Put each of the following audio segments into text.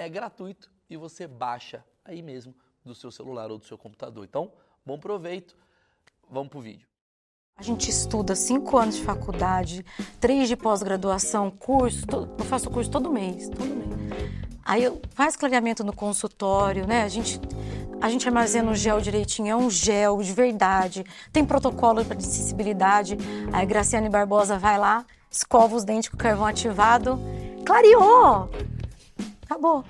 é gratuito e você baixa aí mesmo do seu celular ou do seu computador. Então, bom proveito. Vamos pro vídeo. A gente estuda cinco anos de faculdade, três de pós-graduação, curso, eu faço curso todo mês, todo mês. Aí faz clareamento no consultório, né? A gente, a gente armazena o gel direitinho, é um gel de verdade, tem protocolo para sensibilidade. Aí Graciane Barbosa vai lá, escova os dentes com carvão ativado, clareou! Acabou.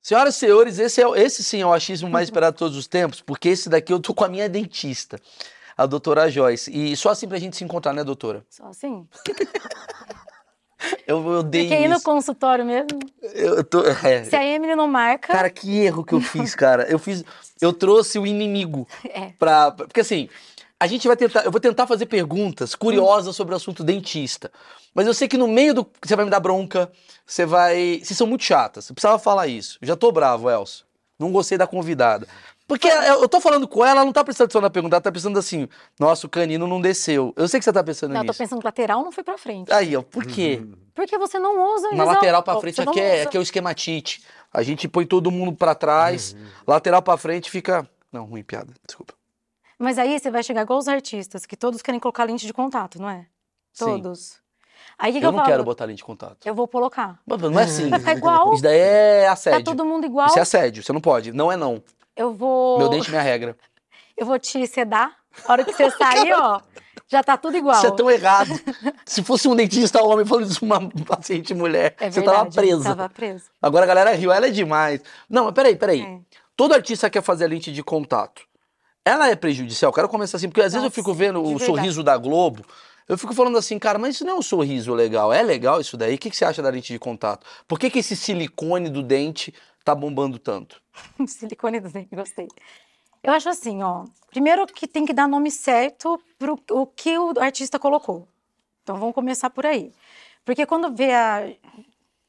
Senhoras e senhores, esse, é, esse sim é o achismo mais esperado de todos os tempos, porque esse daqui eu tô com a minha dentista, a doutora Joyce. E só assim pra gente se encontrar, né, doutora? Só assim? eu, dei Porque ir no consultório mesmo? Eu tô, é. Se a Emily não marca... Cara, que erro que eu fiz, cara. Eu fiz... Eu trouxe o inimigo é. pra... Porque assim, a gente vai tentar, eu vou tentar fazer perguntas curiosas sobre o assunto dentista. Mas eu sei que no meio do. Você vai me dar bronca, você vai. Vocês são muito chatas. Eu precisava falar isso. Já tô bravo, Elcio. Não gostei da convidada. Porque eu tô falando com ela, ela não tá prestando atenção na pergunta, ela tá pensando assim, nossa, o canino não desceu. Eu sei que você tá pensando não, nisso. Não, tô pensando lateral não foi pra frente. Aí, ó, por quê? Porque você não usa... Na lateral pra frente aqui é, aqui é o esquematite. A gente põe todo mundo pra trás, uhum. lateral pra frente fica... Não, ruim piada, desculpa. Mas aí você vai chegar igual os artistas, que todos querem colocar lente de contato, não é? Todos. Sim. Aí, que eu, que eu não falo? quero botar lente de contato. Eu vou colocar. Mas não é assim. Vai ficar igual. Isso daí é assédio. Tá todo mundo igual. Isso é assédio, você não pode. Não é não. Eu vou... Meu dente, minha regra. Eu vou te sedar. A hora que você sair, ó, já tá tudo igual. Isso é tão errado. Se fosse um dentista homem falando isso uma paciente mulher, é você verdade, tava presa. Tava presa. Agora a galera riu, ela é demais. Não, mas peraí, peraí. É. Todo artista quer fazer lente de contato ela é prejudicial. Quero começar assim, porque às Nossa, vezes eu fico vendo o verdade. sorriso da Globo, eu fico falando assim, cara, mas isso não é um sorriso legal. É legal isso daí? O que, que você acha da lente de contato? Por que, que esse silicone do dente tá bombando tanto? silicone do dente, gostei. Eu acho assim, ó. Primeiro que tem que dar nome certo pro o que o artista colocou. Então vamos começar por aí. Porque quando vê a.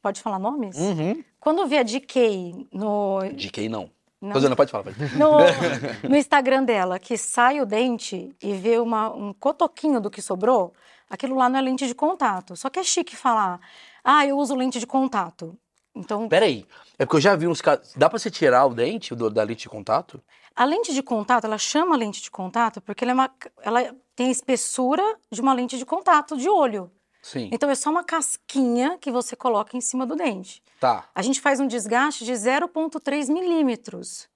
Pode falar nomes? Uhum. Quando vê a DK no. DK não. Não. Rosana, pode falar. Pode. No, no, Instagram dela, que sai o dente e vê uma, um cotoquinho do que sobrou, aquilo lá não é lente de contato. Só que é chique falar, ah, eu uso lente de contato. Então. Peraí, é porque eu já vi uns casos. Dá pra você tirar o dente do, da lente de contato? A lente de contato, ela chama lente de contato porque ela, é uma, ela tem a espessura de uma lente de contato de olho. Sim. Então é só uma casquinha que você coloca em cima do dente. Tá. A gente faz um desgaste de 0,3 milímetros.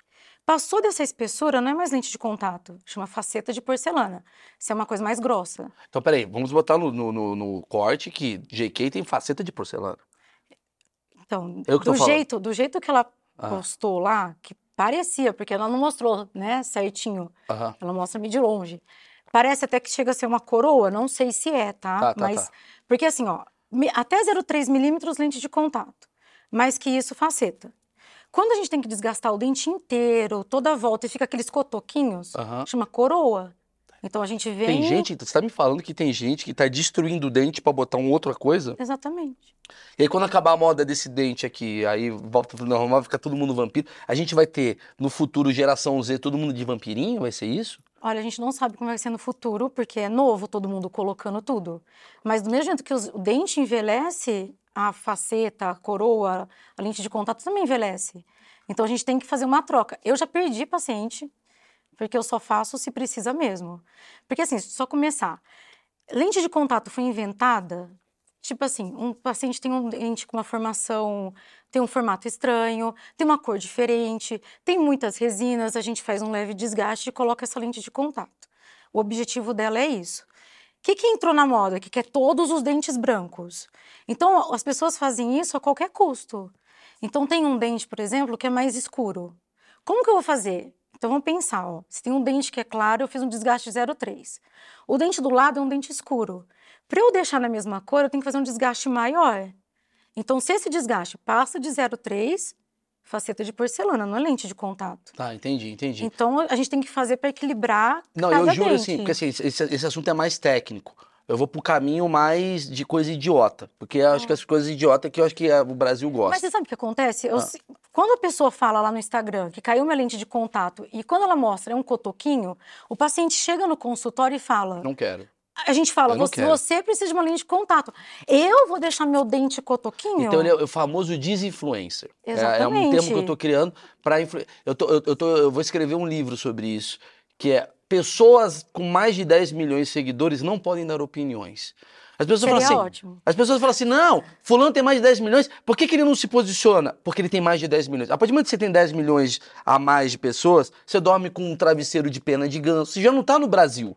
Passou dessa espessura, não é mais lente de contato, chama faceta de porcelana. Isso é uma coisa mais grossa. Então, peraí, vamos botar no, no, no corte que JK tem faceta de porcelana. Então, do, jeito, do jeito que ela ah. postou lá, que parecia, porque ela não mostrou, né, certinho. Ela mostra meio de longe. Parece até que chega a ser uma coroa, não sei se é, tá? tá, tá Mas, tá. Porque assim, ó, até 0,3 milímetros lente de contato, mais que isso, faceta. Quando a gente tem que desgastar o dente inteiro, toda a volta, e fica aqueles cotoquinhos, uhum. chama coroa. Então a gente vê. Tem gente, você tá me falando que tem gente que tá destruindo o dente para botar uma outra coisa? Exatamente. E aí quando acabar a moda desse dente aqui, aí volta pro normal, fica todo mundo vampiro. A gente vai ter no futuro geração Z todo mundo de vampirinho? Vai ser isso? Olha, a gente não sabe como vai ser no futuro, porque é novo todo mundo colocando tudo. Mas do mesmo jeito que o dente envelhece, a faceta, a coroa, a lente de contato também envelhece. Então a gente tem que fazer uma troca. Eu já perdi paciente, porque eu só faço se precisa mesmo. Porque assim, só começar. Lente de contato foi inventada Tipo assim, um paciente tem um dente com uma formação, tem um formato estranho, tem uma cor diferente, tem muitas resinas, a gente faz um leve desgaste e coloca essa lente de contato. O objetivo dela é isso. O que, que entrou na moda? Que quer todos os dentes brancos. Então, as pessoas fazem isso a qualquer custo. Então, tem um dente, por exemplo, que é mais escuro. Como que eu vou fazer? Então, vamos pensar, ó. Se tem um dente que é claro, eu fiz um desgaste 0,3. O dente do lado é um dente escuro. Para eu deixar na mesma cor, eu tenho que fazer um desgaste maior. Então, se esse desgaste passa de 0,3, faceta de porcelana, não é lente de contato. Tá, entendi, entendi. Então, a gente tem que fazer para equilibrar Não, eu juro dente. assim, porque assim, esse, esse assunto é mais técnico. Eu vou pro caminho mais de coisa idiota. Porque eu acho que as coisas idiotas que eu acho que é, o Brasil gosta. Mas você sabe o que acontece? Eu Ah. se- Quando a pessoa fala lá no Instagram que caiu minha lente de contato e quando ela mostra é um cotoquinho, o paciente chega no consultório e fala. Não quero. A gente fala, você, você precisa de uma lente de contato. Eu vou deixar meu dente cotoquinho? Então ele é o famoso desinfluencer. É- É, um Exatamente. termo que eu tô criando para influ... eu, tô, eu, eu tô- eu vou escrever um livro sobre isso, que é pessoas com mais de 10 milhões de seguidores não podem dar opiniões. As pessoas Seria falam assim, ótimo. As pessoas falam assim: não, fulano tem mais de 10 milhões, por que, que ele não se posiciona? Porque ele tem mais de 10 milhões. A partir do momento que você tem 10 milhões a mais de pessoas, você dorme com um travesseiro de pena de ganso. Você já não tá no Brasil.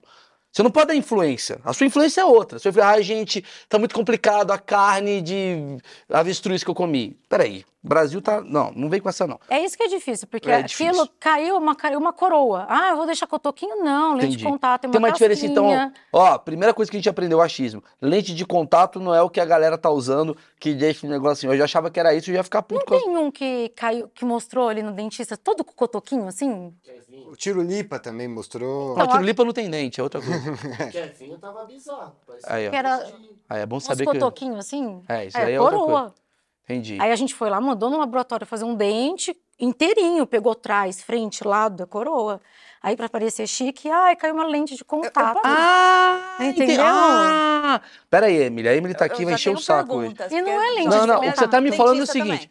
Você não pode dar influência. A sua influência é outra. Você vai falar, ai, gente, tá muito complicado a carne de avestruz que eu comi. Peraí, Brasil tá. Não, não vem com essa, não. É isso que é difícil, porque É aquilo difícil. caiu uma, caiu uma coroa. Ah, eu vou deixar cotoquinho? Não, lente Entendi. de contato, tem uma, Tem uma diferença, então. Ó, primeira coisa que a gente aprendeu achismo. Lente de contato não é o que a galera tá usando, que deixa o negócio assim. Eu já achava que era isso, eu ia ficar puto Não com tem um que caiu, que mostrou ali no dentista, todo com cotoquinho assim? O Tirulipa também mostrou. Não, Então, tirulipa não tem dente, é outra coisa. Kevinho tava bizarro. Aí, ó. Era Aí é bom uns saber que. cotoquinhos assim? É, isso É, aí é outra coroa. coisa. Entendi. Aí a gente foi lá, mandou no laboratório fazer um dente inteirinho, pegou trás, frente, lado da coroa. Aí pra parecer chique, ai, caiu uma lente de contato. Ah! Entendeu? entendi. Ah! Pera aí, Emily. A Emily tá aqui, Eu vai encher o tenho saco hoje. perguntas, E não é lente Não, de não, o contato. que você tá me falando é o seguinte.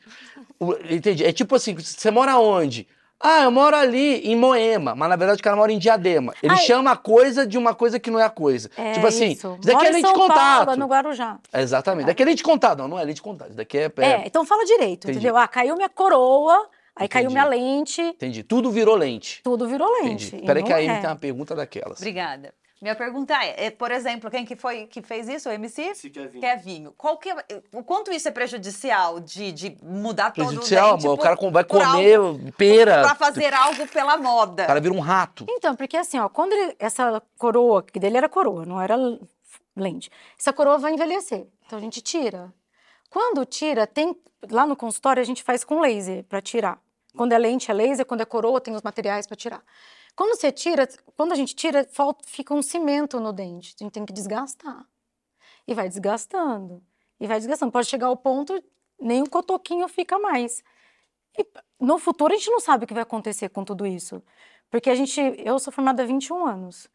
o- entendi. É tipo assim, você mora onde? Ah, eu moro ali em Moema, mas na verdade o cara mora em Diadema. Ele Ai. chama a coisa de uma coisa que não é a coisa. É tipo assim, isso. isso daqui Mora é lente de São contato. Paulo, no Guarujá. Exatamente. Daqui é lente de contato. Não, não é lente de contato. Isso daqui é. é- É, então fala direito, Entendi. entendeu? Ah, caiu minha coroa, aí caiu Entendi. minha lente, Entendi. Tudo virou lente. tudo virou lente. Entendi. Peraí que a Amy é. tem uma pergunta daquelas. Obrigada. Minha pergunta é, é, por exemplo, quem que foi que fez isso? O MC? Esse Kevinho. Kevinho. Qual que é- o quanto isso é prejudicial de, de mudar todo Prejudicial, o dente amor. O cara vai comer algo- pera. Pra fazer algo pela moda. O cara vira um rato. Então, porque assim, ó, quando ele- essa coroa, que dele era coroa, não era lente, essa coroa vai envelhecer. Então a gente tira. Quando tira, tem lá no consultório a gente faz com laser para tirar. Quando é lente é laser, quando é coroa tem os materiais para tirar. Quando você tira, quando a gente tira, falta, fica um cimento no dente. A gente tem que desgastar. E vai desgastando. E vai desgastando. Pode chegar ao ponto, nem o cotoquinho fica mais. E no futuro a gente não sabe o que vai acontecer com tudo isso. Porque a gente, eu sou formada há 21 anos.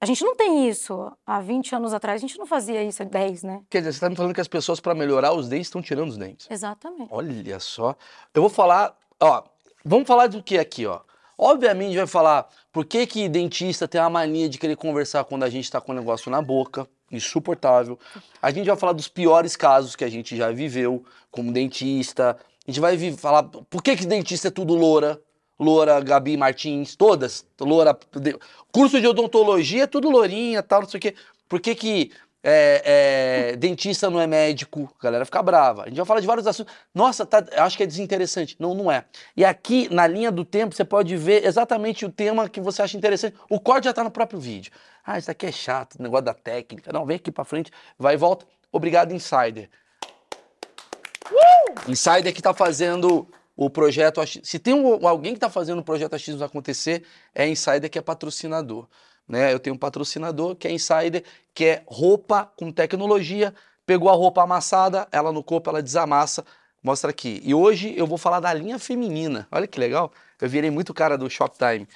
A gente não tem isso. Há 20 anos atrás a gente não fazia isso, há 10, né? Quer dizer, você tá me falando que as pessoas, pra melhorar os dentes, estão tirando os dentes. Exatamente. Olha só. Eu vou falar, ó, vamos falar do que aqui, ó. Obviamente vai falar por que que dentista tem a mania de querer conversar quando a gente tá com o negócio na boca, insuportável. A gente vai falar dos piores casos que a gente já viveu como dentista. A gente vai falar por que que dentista é tudo loura. Loura, Gabi Martins, todas. Loura, curso de odontologia é tudo lourinha, tal, não sei o quê. Por que que é, é, dentista não é médico? A galera fica brava. A gente vai falar de vários assuntos. Nossa, tá, acho que é desinteressante. Não, não é. E aqui, na linha do tempo, você pode ver exatamente o tema que você acha interessante. O corte já tá no próprio vídeo. Ah, isso aqui é chato, negócio da técnica. Não, vem aqui pra frente, vai e volta. Obrigado, Insider. Insider que tá fazendo o projeto. Se tem um- alguém que tá fazendo o projeto X acontecer, é Insider que é patrocinador. Né? Eu tenho um patrocinador que é Insider, que é roupa com tecnologia. Pegou a roupa amassada, ela no corpo, ela desamassa. Mostra aqui. E hoje eu vou falar da linha feminina. Olha que legal. Eu virei muito cara do Shoptime.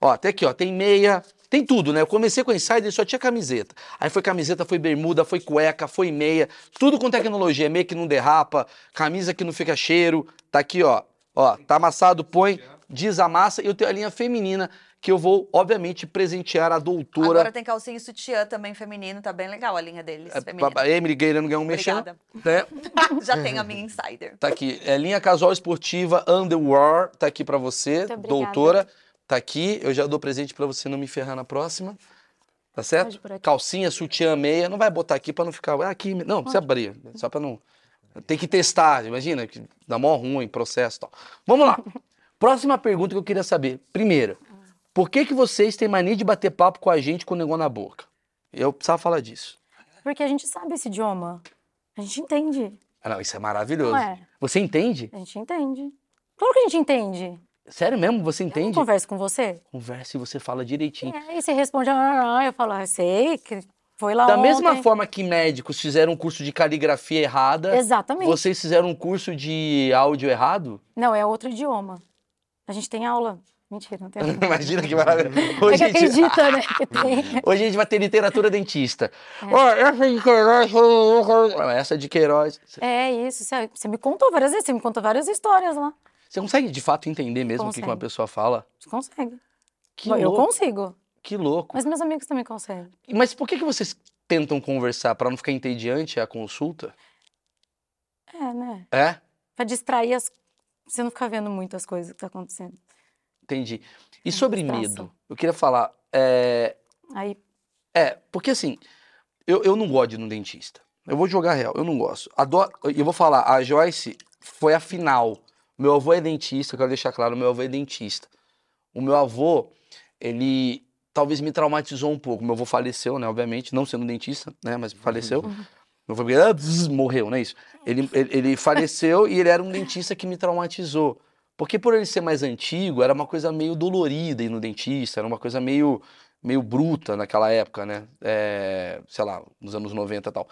Ó, até aqui, ó, tem meia, tem tudo, né? Eu comecei com Insider e só tinha camiseta. Aí foi camiseta, foi bermuda, foi cueca, foi meia, tudo com tecnologia, meia que não derrapa, camisa que não fica cheiro. Tá aqui, ó. Ó, tá amassado, põe, desamassa. E eu tenho a linha feminina, que eu vou, obviamente, presentear a doutora. Agora tem calcinha e sutiã também feminino, tá bem legal a linha deles, É, feminina. a Emily querendo ganhar um mexendo. Obrigada. Né? Já tenho a minha insider. Tá aqui. É linha casual esportiva Underwear. Tá aqui pra você, doutora. Tá aqui. Eu já dou presente pra você não me ferrar na próxima. Tá certo? Pode por aqui. Calcinha, sutiã, meia. Não vai botar aqui pra não ficar. Ah, aqui. Não, precisa abrir. Só pra não. Tem que testar. Imagina, que dá mó ruim processo e tal. Vamos lá. Próxima pergunta que eu queria saber. Primeiro, por que, que vocês têm mania de bater papo com a gente com o negócio na boca? Eu precisava falar disso. Porque a gente sabe esse idioma. A gente entende. Ah, não, isso é maravilhoso. Não é? Você entende? A gente entende. Claro que a gente entende. Sério mesmo? Você Eu entende? converso com você. Conversa e você fala direitinho. É, e você responde, ah, ah, eu falo, ah, sei, que foi lá Da ontem. mesma forma que médicos fizeram um curso de caligrafia errada, Exatamente. vocês fizeram um curso de áudio errado? Não, é outro idioma. A gente tem aula. Mentira, não tem. Imagina que maravilha. É Hoje, que a gente, acredita, né? Que tem. hoje a gente vai ter literatura dentista. É. Ó, essa de Queiroz. Essa de Queiroz. É isso. Você, me contou várias vezes, você me contou várias histórias lá. Você consegue de fato entender mesmo o que uma pessoa fala? Você consegue. Que eu louco. consigo. Que louco. Mas meus amigos também conseguem. Mas por que, que vocês tentam conversar para não ficar entediante a consulta? É, né? É? Pra distrair as. Você não ficar vendo muito as coisas que tá acontecendo. Entendi. E sobre medo? Eu queria falar. é, Aí, É, porque assim, eu, eu não gosto de ir no dentista. Eu vou jogar real, eu não gosto. Adoro, eu vou falar, a Joyce foi a final. Meu avô é dentista, eu quero deixar claro, meu avô é dentista. O meu avô, ele talvez me traumatizou um pouco. Meu avô faleceu, né, obviamente, não sendo dentista, né, mas faleceu. Meu avô ah, bzz, morreu, não é isso? Ele, ele, ele faleceu e ele era um dentista que me traumatizou. Porque por ele ser mais antigo, era uma coisa meio dolorida ir no dentista, era uma coisa meio, meio bruta naquela época, né? É, sei lá, nos anos 90 e tal.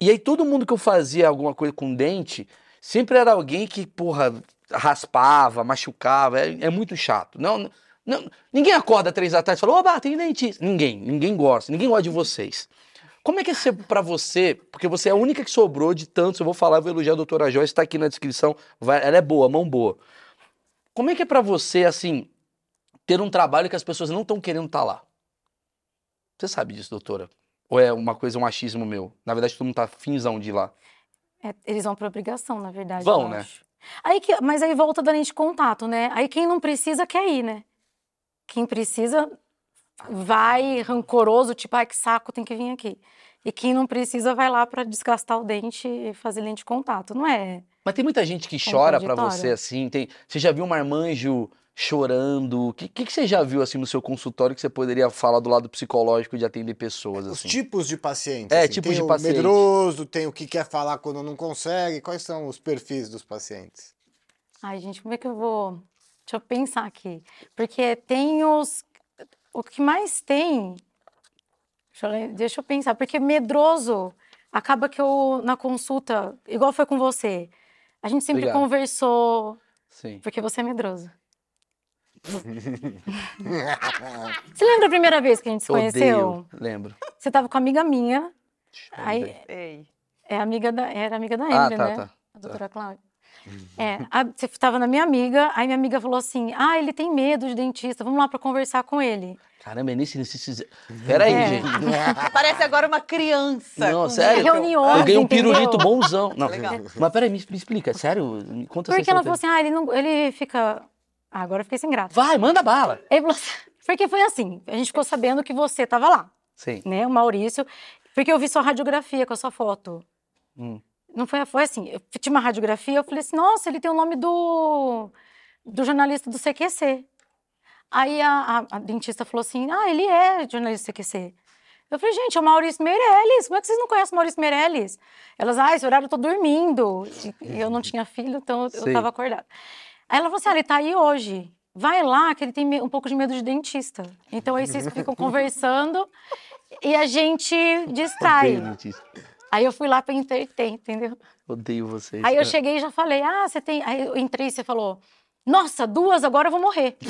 E aí todo mundo que eu fazia alguma coisa com dente, sempre era alguém que, porra, raspava, machucava, é, é muito chato. Não, não, ninguém acorda três da tarde e fala, oba, tem dentista. Ninguém, ninguém gosta, ninguém gosta de vocês. Como é que é ser pra você, porque você é a única que sobrou de tantos, eu vou falar, eu vou elogiar a doutora Joyce, tá aqui na descrição, vai- ela é boa, mão boa. Como é que é pra você, assim, ter um trabalho que as pessoas não estão querendo estar lá? Você sabe disso, doutora? Ou é uma coisa, um achismo meu? Na verdade, todo mundo tá finzão de ir lá. é, eles vão por obrigação, na verdade. Vão, né? acho. Aí que, mas aí volta da lente de contato, né? Aí quem não precisa quer ir, né? Quem precisa vai rancoroso, tipo, ai que saco, tem que vir aqui. E quem não precisa vai lá pra desgastar o dente e fazer lente de contato, não é? Mas tem muita gente que chora pra Contraditório. você, assim. Tem... Você já viu um marmanjo chorando? O que, que, que você já viu, assim, no seu consultório que você poderia falar do lado psicológico de atender pessoas, Os assim? tipos de pacientes. É, assim. tipos tem de o paciente. medroso, tem o que quer falar quando não consegue. Quais são os perfis dos pacientes? Ai, gente, como é que eu vou. Deixa eu pensar aqui. Porque tem os. O que mais tem. Deixa eu, deixa eu pensar. Porque medroso acaba que eu, na consulta, igual foi com você, a gente sempre Obrigado. conversou. Sim. Porque você é medroso. Você lembra a primeira vez que a gente se conheceu? Odeio. Lembro. Você tava com uma amiga minha. Aí. Ei. é amiga da, era amiga da Ah, Emily, tá, né? tá. A doutora Cláudia. É, a- você estava na minha amiga, aí minha amiga falou assim: Ah, ele tem medo de dentista, vamos lá para conversar com ele. Caramba, é nesse... nesse... Peraí, É. gente. Parece agora uma criança. Não, sério? Reuniões, Eu ganhei um entendeu? pirulito bonzão. Não, Legal. mas peraí, me, me explica, sério? Me conta Porque ela falou assim: Ah, ele, não, ele fica. Ah, agora eu fiquei sem graça. Vai, manda bala. Ele falou assim, porque foi assim: a gente ficou sabendo que você estava lá, Sim. né, o Maurício, porque eu vi sua radiografia com a sua foto. Hum. Não foi, foi assim: eu tinha uma radiografia, eu falei assim: Nossa, ele tem o nome do, do jornalista do CQC. Aí a, a- a dentista falou assim: Ah, ele é jornalista CQC. Eu falei, gente, é o Maurício Meirelles. Como é que vocês não conhecem o Maurício Meirelles? Elas, ah, esse horário eu tô dormindo. E eu não tinha filho, então eu Sei. tava acordada. Aí ela falou assim: ah, ele tá aí hoje. Vai lá, que ele tem um pouco de medo de dentista. Então aí vocês ficam conversando e a gente distrai. Aí eu fui lá pra entreter, entendeu? Odeio vocês. Aí eu cheguei e já falei, ah, você tem. Aí eu entrei e você falou, Nossa, duas, agora eu vou morrer.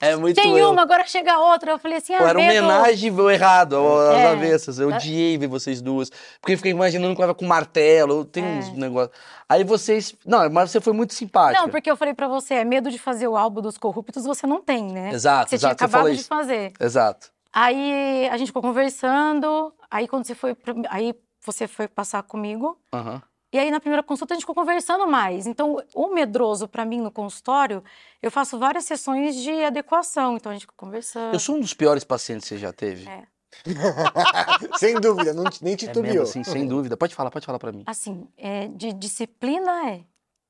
É muito Tem eu. uma, agora chega a outra. Eu falei assim, ah, Pô, era homenagem ao errado, às É. avessas. Eu odiei ver vocês duas. Porque eu fiquei imaginando que ela com martelo, tem É. uns negócios. Aí vocês. Não, mas você foi muito simpática. Não, porque eu falei pra você, é medo de fazer o álbum dos corruptos, você não tem, né? Exato, Você exato, tinha você acabado de isso. fazer. Exato. Aí a gente ficou conversando, aí quando você foi, aí você foi passar comigo, Aham. E aí na primeira consulta a gente ficou conversando mais. Então, o medroso pra mim no consultório, eu faço várias sessões de adequação, então a gente fica conversando. Eu sou um dos piores pacientes que você já teve. É. Sem dúvida, não, nem É titubeou. mesmo, assim, sem dúvida. Pode falar, pode falar pra mim. Assim, é, de disciplina é,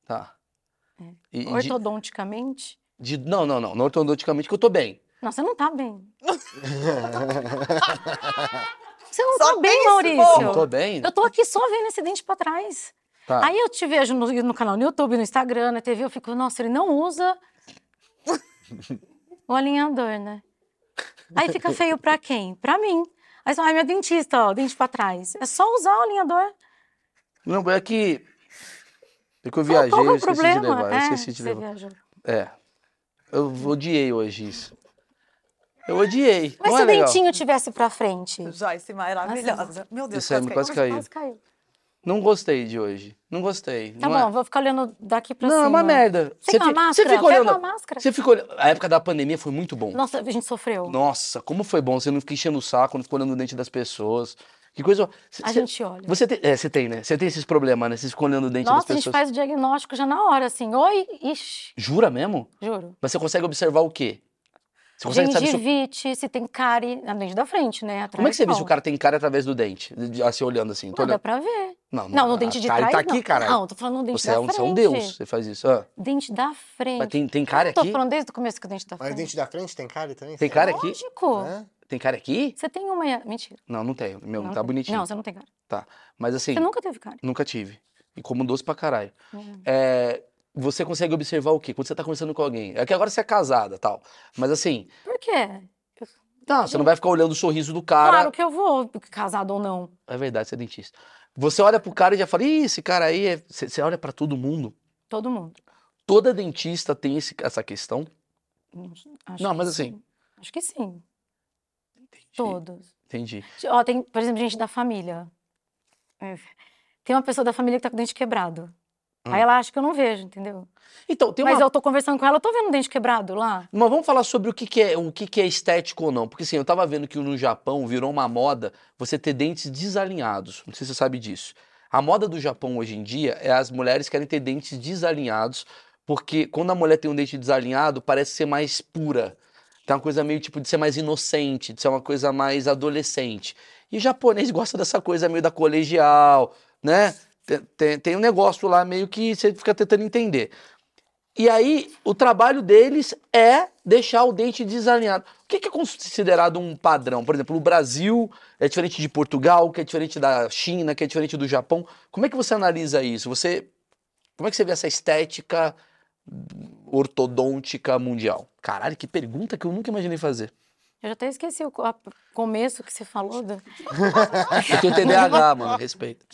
Tá. E- e ortodonticamente. de- não, não, não. Não ortodonticamente, que eu tô bem. Não, você não tá bem. Você não Só tá bem, Maurício. Eu tô bem? Eu tô aqui só vendo esse dente pra trás. Tá. Aí eu te vejo no, no canal no YouTube, no Instagram, na TV, eu fico, nossa, ele não usa o alinhador, né? Aí fica feio pra quem? Pra mim. Aí você fala, ai, minha dentista, ó, dente pra trás. É só usar o alinhador. Não, é que. É que eu viajei, Qual é eu esqueci de problema? levar. Eu é, esqueci de você levar. viajou. É. Eu odiei hoje isso. Eu odiei. Mas não se é o legal. dentinho tivesse pra frente? Joyce maravilhosa. Meu Deus, Isso aí me quase caiu. Quase caiu. Não gostei de hoje. Não gostei. Tá não bom, é... vou ficar olhando daqui pra Não, cima. é uma merda. Você quer uma fi- máscara? Você fica Pega olhando. uma máscara. Você fica olhando. A época da pandemia foi muito bom. Nossa, a gente sofreu. Nossa, como foi bom. Você não fica enchendo o saco, não fica olhando o dente das pessoas. Que coisa. Cê- A cê- gente olha. Você tem, é, você tem, né? Você tem esses problemas, né? Você fica olhando o dente Nossa, a das gente pessoas. faz o diagnóstico já na hora, assim. Oi, ixi, Jura mesmo? juro. Mas você consegue observar o quê? Você consegue saber se Gengivite, se tem cárie na dente da frente, né? Atrás, Como é que você vê se não. o cara tem cara através do dente? De- de- Assim, olhando assim. Tô Não, dá olhando. pra ver. Não, Não, no a dente de cárie trás, tá aqui, não. cara. Não, tô falando no dente Você da é, um, frente. você é um deus, você faz isso. Ah, Dente da frente. mas tem, tem Tô aqui? falando desde o começo que o dente da Mas frente. dente da frente tem cara também? Tem cara aqui? Lógico. Hã? Tem cara aqui? Você tem uma... Mentira. Não, não tenho. Meu, Não tá tem. bonitinho. Não, você não tem cara. Tá. Mas assim, Você nunca teve cara. nunca tive. E como doce pra caralho. Uhum. É, você consegue observar o quê? Quando você tá conversando com alguém. É que agora você é casada tal. Mas assim, Por quê? não, você não vai ficar olhando o sorriso do cara. Claro que eu vou, casado ou não. É verdade, você é dentista. Você olha pro cara e já fala, Ih, esse cara aí é. Você, você olha pra todo mundo. Todo mundo. Toda dentista tem esse- essa questão. Não, acho Não, que mas sim. assim- Acho que sim. Entendi. Todos. Entendi. Ó, tem, por exemplo, gente da família. Tem uma pessoa da família que tá com o dente quebrado. Hum. Aí ela acha que eu não vejo, entendeu? Então, tem Mas uma. eu tô conversando com ela, eu tô vendo o dente quebrado lá. Mas vamos falar sobre o que, que é o que, que é estético ou não. Porque assim, eu tava vendo que no Japão virou uma moda você ter dentes desalinhados. Não sei se você sabe disso. A moda do Japão hoje em dia é as mulheres querem ter dentes desalinhados, porque quando a mulher tem um dente desalinhado, parece ser mais pura. Tem uma coisa meio tipo de ser mais inocente, de ser uma coisa mais adolescente. E o japonês gosta dessa coisa meio da colegial, né? Tem, tem, um negócio lá meio que você fica tentando entender. E aí, o trabalho deles é deixar o dente desalinhado. O que é considerado um padrão? Por exemplo, o Brasil é diferente de Portugal, que é diferente da China, que é diferente do Japão. Como é que você analisa isso? Você, como é que você vê essa estética ortodôntica mundial? Caralho, que pergunta que eu nunca imaginei fazer. Eu já até esqueci o começo que você falou. do- Eu tenho TDAH, mano, respeito.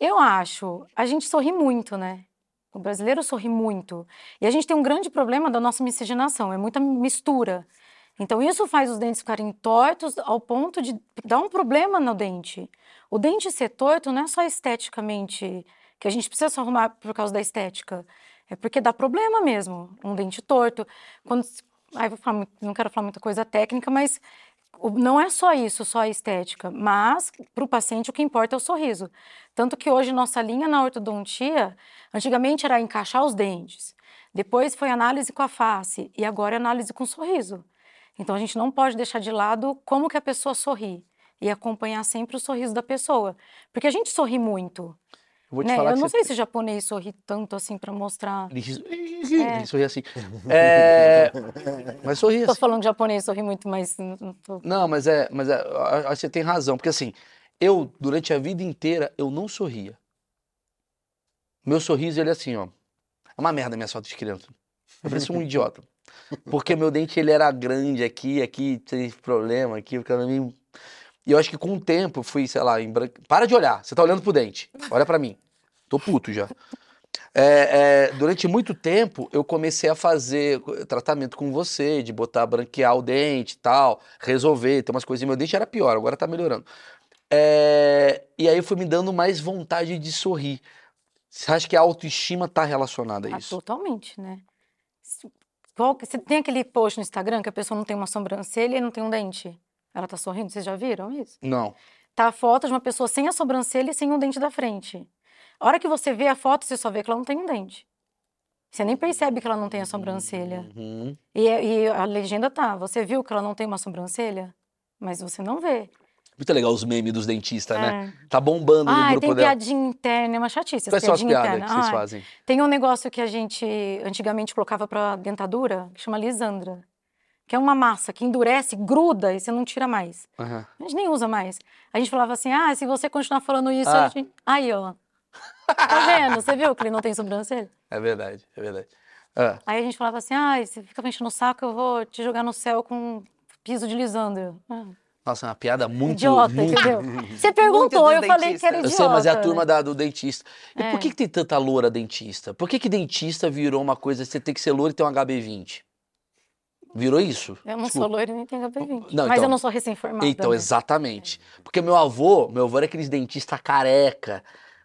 Eu acho, a gente sorri muito, né? O brasileiro sorri muito. E a gente tem um grande problema da nossa miscigenação, é muita mistura. Então isso faz os dentes ficarem tortos ao ponto de dar um problema no dente. O dente ser torto não é só esteticamente, que a gente precisa só arrumar por causa da estética. É porque dá problema mesmo, um dente torto. Quando, eu vou falar, não quero falar muita coisa técnica, mas não é só isso, só a estética, mas para o paciente o que importa é o sorriso. Tanto que hoje nossa linha na ortodontia, antigamente era encaixar os dentes, depois foi análise com a face e agora é análise com sorriso. Então a gente não pode deixar de lado como que a pessoa sorri e acompanhar sempre o sorriso da pessoa, porque a gente sorri muito. Eu vou te né? falar Eu que não você- sei se o japonês sorri tanto assim para mostrar. Ele ri- ele sorri assim. É... Mas sorri Tô assim. falando japonês sorri muito, mas não tô... Não, mas é, mas é, eu acho que você tem razão, porque assim, eu durante a vida inteira eu não sorria. Meu sorriso ele é assim, ó. É uma merda minha foto de criança. Eu parecia um idiota. Porque meu dente ele era grande aqui, aqui tem problema, aqui ficava meio E eu acho que com o tempo eu fui, sei lá, embran... para de olhar. Você tá olhando pro dente. Olha pra mim. Tô puto já. É, é, durante muito tempo, eu comecei a fazer tratamento com você, de botar, branquear o dente e tal, resolver, ter umas coisas. Meu dente era pior, agora tá melhorando. É, e aí eu fui me dando mais vontade de sorrir. Você acha que a autoestima tá relacionada a Ah, isso? totalmente, né? Qual, você tem aquele post no Instagram que a pessoa não tem uma sobrancelha e não tem um dente? Ela tá sorrindo, vocês já viram isso? Não. Tá a foto de uma pessoa sem a sobrancelha e sem um dente da frente. A hora que você vê a foto, você só vê que ela não tem um dente. Você nem percebe que ela não tem a sobrancelha. Uhum. E, é- e a legenda tá, você viu que ela não tem uma sobrancelha? Mas você não vê. Muito legal os memes dos dentistas, né? É. Tá bombando no Ai, grupo tem dela. piadinha interna, é uma chatice. Quais são as piadas que internas. vocês Ai, fazem? Tem um negócio que a gente antigamente colocava pra dentadura, que chama lisandra. Que é uma massa que endurece, gruda e você não tira mais. Aham. A gente nem usa mais. A gente falava assim, ah, se você continuar falando isso, Ah. a gente... Aí, ó. Tá vendo? Você viu que ele não tem sobrancelha? É verdade, é verdade. Ah, Aí a gente falava assim, ah, você fica me enchendo o saco, eu vou te jogar no céu com piso de lisandra. Ah, nossa, é uma piada muito. idiota, muito... entendeu? Você perguntou, eu falei que era dentistas. Eu idiota. sei, mas é a né? turma da- do dentista. E É. por que, que tem tanta loura dentista? Por que, que dentista virou uma coisa, você tem que ser loura e ter um HB20? Virou isso? Eu não Desculpa. sou loira e nem tenho HB20. Não, mas então- eu não sou recém-formada. Então, né? exatamente. Porque meu avô, meu avô era aqueles dentista careca,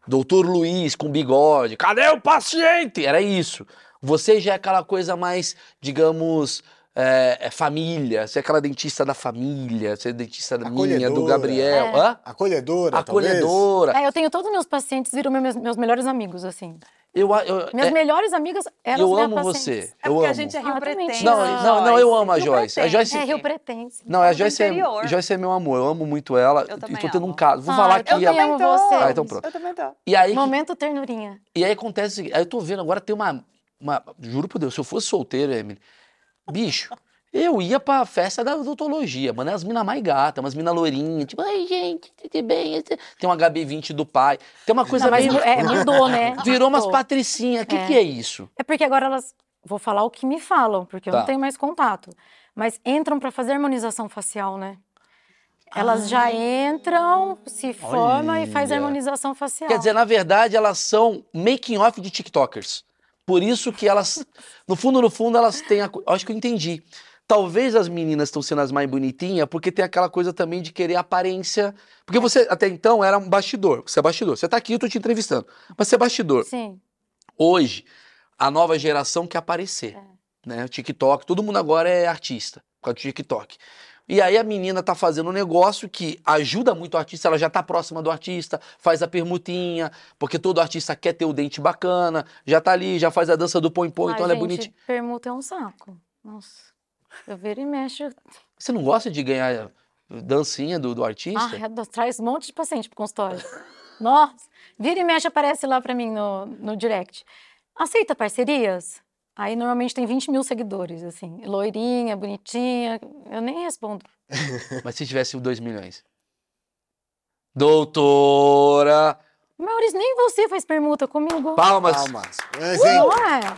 doutor Luiz com bigode. Cadê o paciente? Era isso. Você já é aquela coisa mais, digamos, é, é família. Você é aquela dentista da família. Você é dentista da minha, do. Gabriel. É. Hã? Acolhedora, Acolhedora. É, eu tenho todos os meus pacientes, viram meus, meus melhores amigos, assim. Eu, eu, Minhas é, melhores amigas eram eu amo pacientes. você. É eu porque amo. a gente é Ah, Rio também Pretense. Não, não, não, eu amo a Joyce. A. Joyce, É, Rio Pretense. Não, a Joyce é. Joyce é meu amor, eu amo muito ela. Eu e também tô tendo um amo. caso. Vou Ah, falar eu aqui. também a- amo você. Ah, então pronto. Eu também tô. E aí, Momento ternurinha. e aí acontece o seguinte, aí eu tô vendo agora tem uma, uma. Juro por Deus, se eu fosse solteiro, Emily, bicho, eu ia pra festa da odontologia, mano. As minas mais gatas, umas minas loirinhas, tipo, ai, gente, tudo bem? Tem um HB20 do pai. Tem uma coisa Não, meio. é, mudou, né? Virou umas patricinhas. O que, É. que é isso? É porque agora elas. Vou falar o que me falam, porque eu Tá. não tenho mais contato. Mas entram pra fazer harmonização facial, né? Elas já entram, se formam e faz Ah. Olha. harmonização facial. Quer dizer, na verdade, elas são making off de TikTokers. Por isso que elas, no fundo, no fundo, elas têm a. Acho que eu entendi. Talvez as meninas estão sendo as mais bonitinhas, porque tem aquela coisa também de querer aparência. Porque você, até então, era um bastidor. Você é bastidor. Você tá aqui, eu tô te entrevistando. Mas você é bastidor. Sim. Hoje, a nova geração quer aparecer. Né? O TikTok, todo mundo agora é artista por causa do TikTok. E aí a menina tá fazendo um negócio que ajuda muito o artista, ela já tá próxima do artista, faz a permutinha, porque todo artista quer ter o dente bacana, já tá ali, já faz a dança do põe-põe, então ela é gente, bonitinha. Permuta é um saco. Nossa. Eu viro e mexo. Você não gosta de ganhar dancinha do, do artista? Ah, é, traz um monte de paciente pro consultório. Nossa. Vira e mexe aparece lá pra mim no, no direct. Aceita parcerias? Aí normalmente tem 20 mil seguidores, assim. Loirinha, bonitinha. Eu nem respondo. Mas se tivesse 2 milhões? Doutora! Maurício, nem você faz permuta comigo. Palmas! Palmas. Um exemplo. Não é?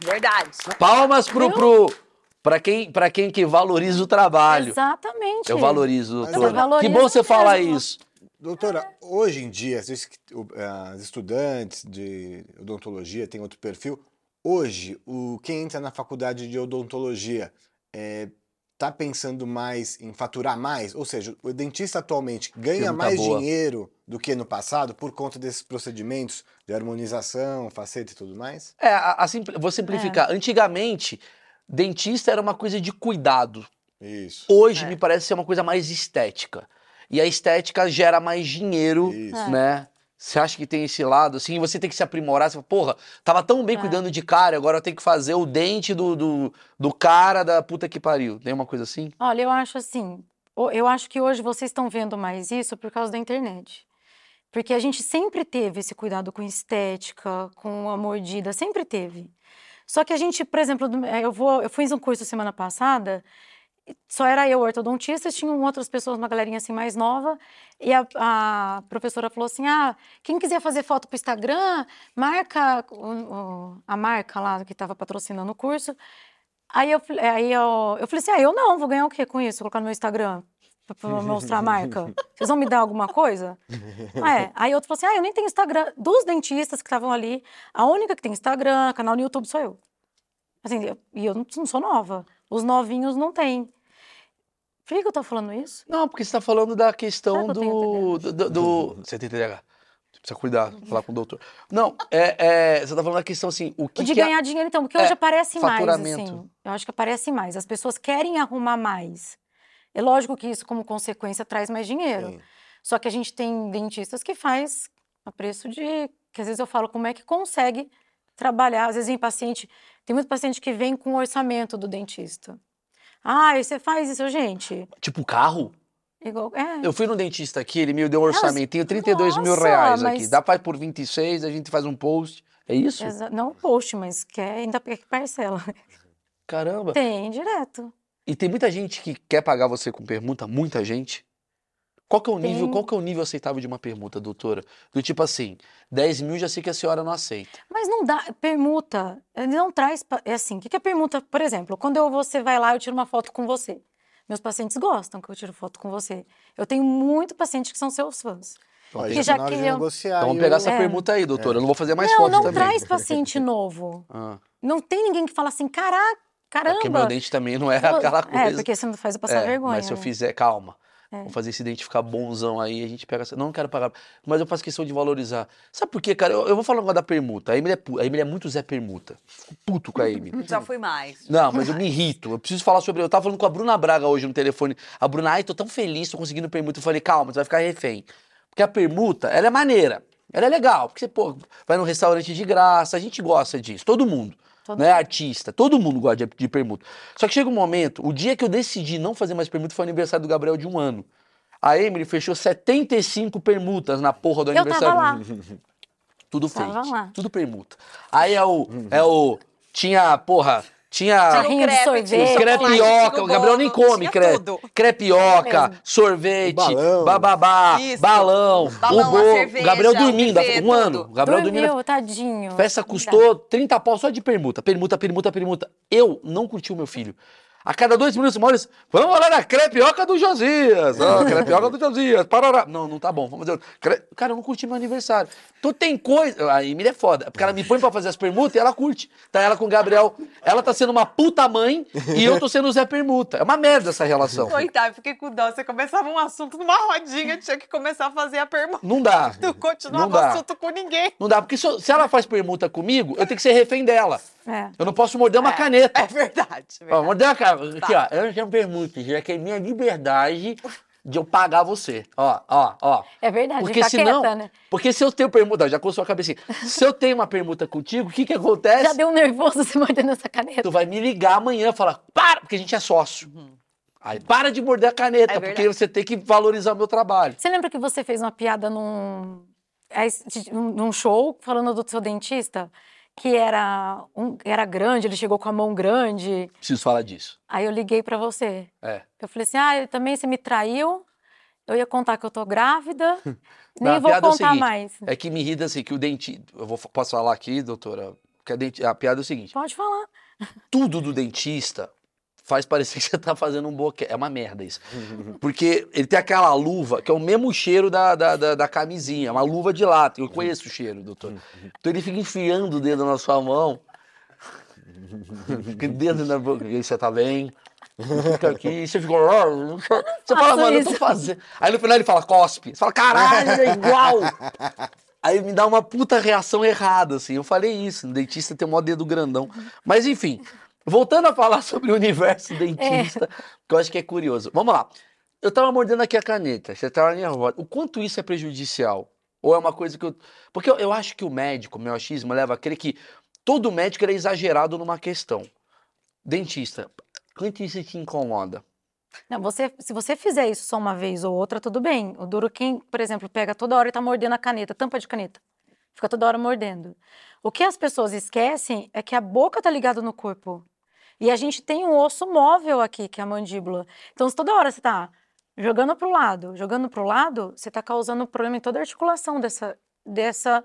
Verdade. Palmas pro, pro, pra, quem, pra quem que valoriza o trabalho. Exatamente. Eu valorizo, doutora. valoriza que bom você falar isso. Doutora, hoje em dia, as estudantes de odontologia têm outro perfil. Hoje, o, quem entra na faculdade de odontologia está pensando mais em faturar mais? Ou seja, o dentista atualmente ganha mais boa. dinheiro do que no passado por conta desses procedimentos de harmonização, faceta e tudo mais? É, a, a simpli- vou simplificar. Antigamente, dentista era uma coisa de cuidado. Isso. Hoje É. me parece ser uma coisa mais estética. E a estética gera mais dinheiro, Isso. É. né? Você acha que tem esse lado, assim, você tem que se aprimorar. Você fala, porra, tava tão bem É. cuidando de cara, agora eu tenho que fazer o dente do, do, do cara da puta que pariu. Tem uma coisa assim? Olha, eu acho assim, eu acho que hoje vocês estão vendo mais isso por causa da internet. Porque a gente sempre teve esse cuidado com estética, com a mordida, sempre teve. Só que a gente, por exemplo, eh, eu vou, eu fiz um curso semana passada, só era eu ortodontista, tinham outras pessoas, uma galerinha assim mais nova, e a, a professora falou assim: "Ah, quem quiser fazer foto para o Instagram, marca o- a marca lá que estava patrocinando o curso". Aí eu, aí eu, eu falei assim: ah, eu não, vou ganhar o quê com isso? Colocar no meu Instagram. pra mostrar a marca? Vocês vão me dar alguma coisa? Ah, é. Aí outro falou assim: ah, eu nem tenho Instagram. Dos dentistas que estavam ali, a única que tem Instagram, canal no YouTube sou eu. Assim, eu- e eu não, não sou nova. Os novinhos não têm. Por que que eu tô falando isso? Não, porque você tá falando da questão que tenho do, do, do- Você tem TDAH. Você precisa cuidar, falar com o doutor. Não, é, é, você tá falando da questão assim, o que, de que é- ganhar dinheiro, então, porque É, hoje aparece mais, assim. Eu acho que aparece mais. As pessoas querem arrumar mais. É lógico que isso, como consequência, traz mais dinheiro. Sim. Só que a gente tem dentistas que faz a preço de. Que às vezes eu falo como é que consegue trabalhar. Às vezes vem paciente. Tem muito paciente que vem com o orçamento do dentista. Ah, você faz isso, gente. Tipo carro? Igual, é. Eu fui no dentista aqui, ele me deu um orçamentinho, 32 mil nossa, reais aqui. mas- Dá pra ir por 26, a gente faz um post. É isso? Não post, mas quer ainda quer que parcela. Caramba. Tem, direto. E tem muita gente que quer pagar você com permuta, muita gente. Qual que é o nível, Tem. qual que é o nível aceitável de uma permuta, doutora? Do tipo assim, 10 mil já sei que a senhora não aceita. Mas não dá, permuta, ele não traz, é assim, o que que é permuta? Por exemplo, quando eu, você vai lá, eu tiro uma foto com você. Meus pacientes gostam que eu tiro foto com você. Eu tenho muito paciente que são seus fãs. Ó, Que já de queriam- negociar. Então vamos pegar o- essa É. permuta aí, doutora. Eu não vou fazer mais não, fotos não também. traz paciente novo. Ah, Não tem ninguém que fala assim, caraca, porque meu caramba. dente também não é aquela É, coisa. porque você não faz eu passar É, vergonha. Mas se eu né? fizer, calma. É. Vou fazer esse dente ficar bonzão aí, a gente pega essa. Não quero pagar. Mas eu faço questão de valorizar. Sabe por quê, cara? Eu, eu vou falar um negócio da permuta. A Emily é, pu- a Emily é muito Zé Permuta. Fico puto com a Emily. Já fui mais. Não, mas eu me irrito. Eu preciso falar sobre. Eu tava falando com a Bruna Braga hoje no telefone. A Bruna, ai, tô tão feliz, tô conseguindo permuta. Eu falei, calma, você vai ficar refém. Porque a permuta, ela é maneira. Ela é legal. Porque você, pô, vai num restaurante de graça, a gente gosta disso. Todo mundo. Todo né? Artista, todo mundo gosta de, de permuta. Só que chega um momento, o dia que eu decidi não fazer mais permuta foi o aniversário do Gabriel de um ano. A Emily fechou 75 permutas na porra do Eu aniversário. tava lá. Tudo lá. Tudo permuta. Aí é o. É o. Tinha, porra. Tinha. Crepe, sorvete. crepioca, o Gabriel nem come crepe. tudo. Crepioca, sorvete, Balão. bababá, Isso. balão, Balão, o bolo. o Gabriel dormindo, buffet, um ano. O Gabriel dormindo. Dormiu, tadinho. A festa custou 30 pau só de permuta. Permuta, permuta, permuta. Eu não curti o meu filho. A cada dois minutos, Maurício, vamos lá na crepioca do Josias. Ó, crepioca do Josias. Parará. Não, não tá bom. Vamos fazer. outro. Cara, eu não curti meu aniversário. Então tem coisa. A Emília é foda. Porque ela me põe pra fazer as permutas e ela curte. Tá ela com o Gabriel. Ela tá sendo uma puta mãe e eu tô sendo o Zé Permuta. É uma merda essa relação. Coitado, fiquei com dó. Você começava um assunto numa rodinha, tinha que começar a fazer a pergunta. Não dá. Não continuava Não dá. o assunto com ninguém. Não dá. Porque se, eu- se ela faz permuta comigo, eu tenho que ser refém dela. É. Eu não posso morder uma caneta. É verdade. é Ó, verdade. dar uma cara. Aqui, ó. Eu não tenho permuta. Já que é minha liberdade de eu pagar você. Ó, ó, ó. É verdade, Porque fica senão. quieta, né? Porque se eu tenho permuta, já coçou a cabecinha. Se eu tenho uma permuta contigo, o que que acontece? Já deu um nervoso se mordendo essa caneta. Tu vai me ligar amanhã e falar, para, porque a gente é sócio. Aí para de morder a caneta, É porque verdade. você tem que valorizar o meu trabalho. Você lembra que você fez uma piada num, é, num show falando do seu dentista? Que era, um, era grande, ele chegou com a mão grande. Preciso falar disso. Aí eu liguei pra você. É. Eu falei assim: ah, eu também você me traiu. Eu ia contar que eu tô grávida. Não, Nem a vou é contar seguinte, mais. É que me irrita assim, que o dentista. Eu vou, posso falar aqui, doutora? Que a, denti- a piada é o seguinte: Pode falar. tudo do dentista faz parecer que você tá fazendo um boquete. É uma merda isso. Porque ele tem aquela luva, que é o mesmo cheiro da, da, da, da camisinha, uma luva de lata. Eu conheço o cheiro, doutor. Então ele fica enfiando o dedo na sua mão. Fica dedo na boca. E aí você tá bem? Fica aqui, e você fica. "Ah, não quero." Você fala, mano, eu tô fazendo. Aí no final ele fala, cospe. Você fala, caralho, é igual. Aí me dá uma puta reação errada, assim. Eu falei isso, o dentista tem o maior dedo grandão. Mas enfim, voltando a falar sobre o universo dentista, que eu acho que é curioso. Vamos lá. Eu tava mordendo aqui a caneta, você tava nervosa. O quanto isso é prejudicial? Ou é uma coisa que eu. Porque eu, eu acho que o médico, o meu achismo, leva a crer que todo médico é exagerado numa questão. Dentista, quanto isso te incomoda? Não, você, se você fizer isso só uma vez ou outra, tudo bem. O duro quem, por exemplo, pega toda hora e tá mordendo a caneta, tampa de caneta. Fica toda hora mordendo. O que as pessoas esquecem é que a boca tá ligada no corpo. E a gente tem um osso móvel aqui, que é a mandíbula. Então, se toda hora você tá jogando pro lado, jogando pro lado, você tá causando problema em toda a articulação dessa, dessa,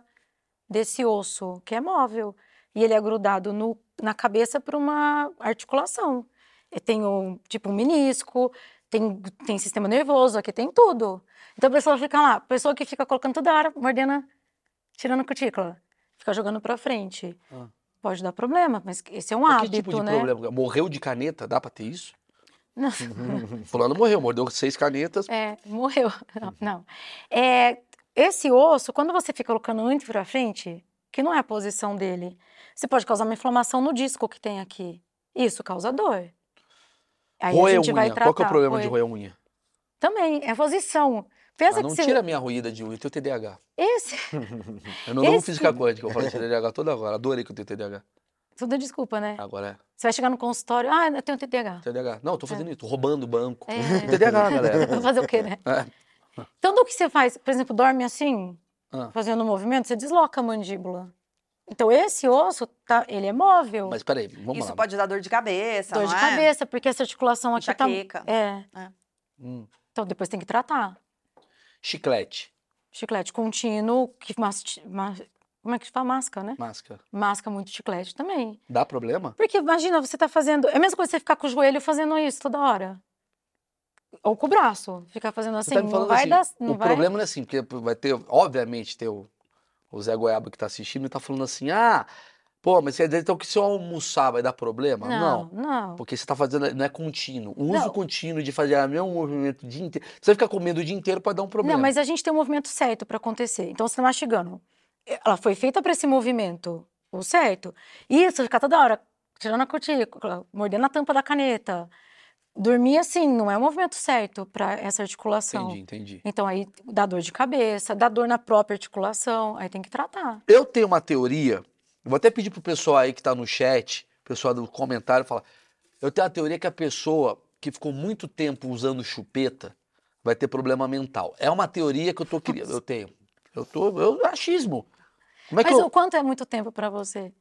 desse osso, que é móvel. E ele é grudado no, na cabeça por uma articulação. E tem um, tipo um menisco, tem, tem sistema nervoso, aqui tem tudo. Então a pessoa fica lá, pessoa que fica colocando toda hora, mordendo, tirando cutícula, fica jogando pra frente. Ah. Pode dar problema, mas esse é um Mas hábito, que tipo de né? problema? Morreu de caneta? Dá pra ter isso? Não. Fulano morreu, mordeu seis canetas. É, morreu. Não, não. É, esse osso, quando você fica colocando muito pra frente, que não é a posição dele, você pode causar uma inflamação no disco que tem aqui. Isso causa dor. Aí roer a gente vai unha. tratar. Qual que é o problema de roer- roer unha? Também, é a posição. Pensa não que você... tira a minha ruída de unha, eu tenho TDAH. Esse... Eu não dou Esse- física quântica, eu falo de TDAH toda hora. Adorei que eu tenho TDAH. Tudo é desculpa, né? Agora é Você vai chegar no consultório, ah, eu tenho TDAH. TDAH. Não, eu tô fazendo isso, tô roubando o banco. É. TDAH, galera. Vou fazer o quê, né? É. Então, do que você faz, por exemplo, dorme assim, Ah. fazendo um movimento, você desloca a mandíbula. Então, esse osso, tá, ele é móvel. Mas peraí, vamos Isso lá. pode dar dor de cabeça, Dor não de é? cabeça, porque essa articulação aqui tá... Enxaqueca. É, Hum. então depois tem que tratar. Chiclete, Chiclete contínuo, que masti... ma- Como é que fala? Masca, né? máscara. Masca muito chiclete também. Dá problema? Porque imagina, você tá fazendo... É a mesma coisa você ficar com o joelho fazendo isso toda hora. Ou com o braço, ficar fazendo assim, Você tá não vai assim, dar... Não o vai... problema não é assim, porque vai ter, obviamente, ter o, o Zé Goiaba que tá assistindo e tá falando assim, ah, pô, mas quer dizer então que se eu almoçar vai dar problema? Não, não. Porque você tá fazendo, não é contínuo. O uso Não. contínuo de fazer o mesmo movimento o dia inteiro. Você vai ficar comendo o dia inteiro pode dar um problema. Não, mas a gente tem um movimento certo para acontecer. Então você tá mastigando. Ela foi feita para esse movimento, o certo. Isso, ficar toda hora tirando a cutícula, mordendo a tampa da caneta. Dormir assim, não é o movimento certo para essa articulação. Entendi, entendi. Então aí dá dor de cabeça, dá dor na própria articulação, aí tem que tratar. Eu tenho uma teoria, eu vou até pedir pro pessoal aí que tá no chat, pessoal do comentário, falar. Eu tenho a teoria que a pessoa que ficou muito tempo usando chupeta vai ter problema mental. É uma teoria que eu tô criando. Eu tenho. Eu tô. Eu achismo. Como é que Mas eu. o quanto é muito tempo para você?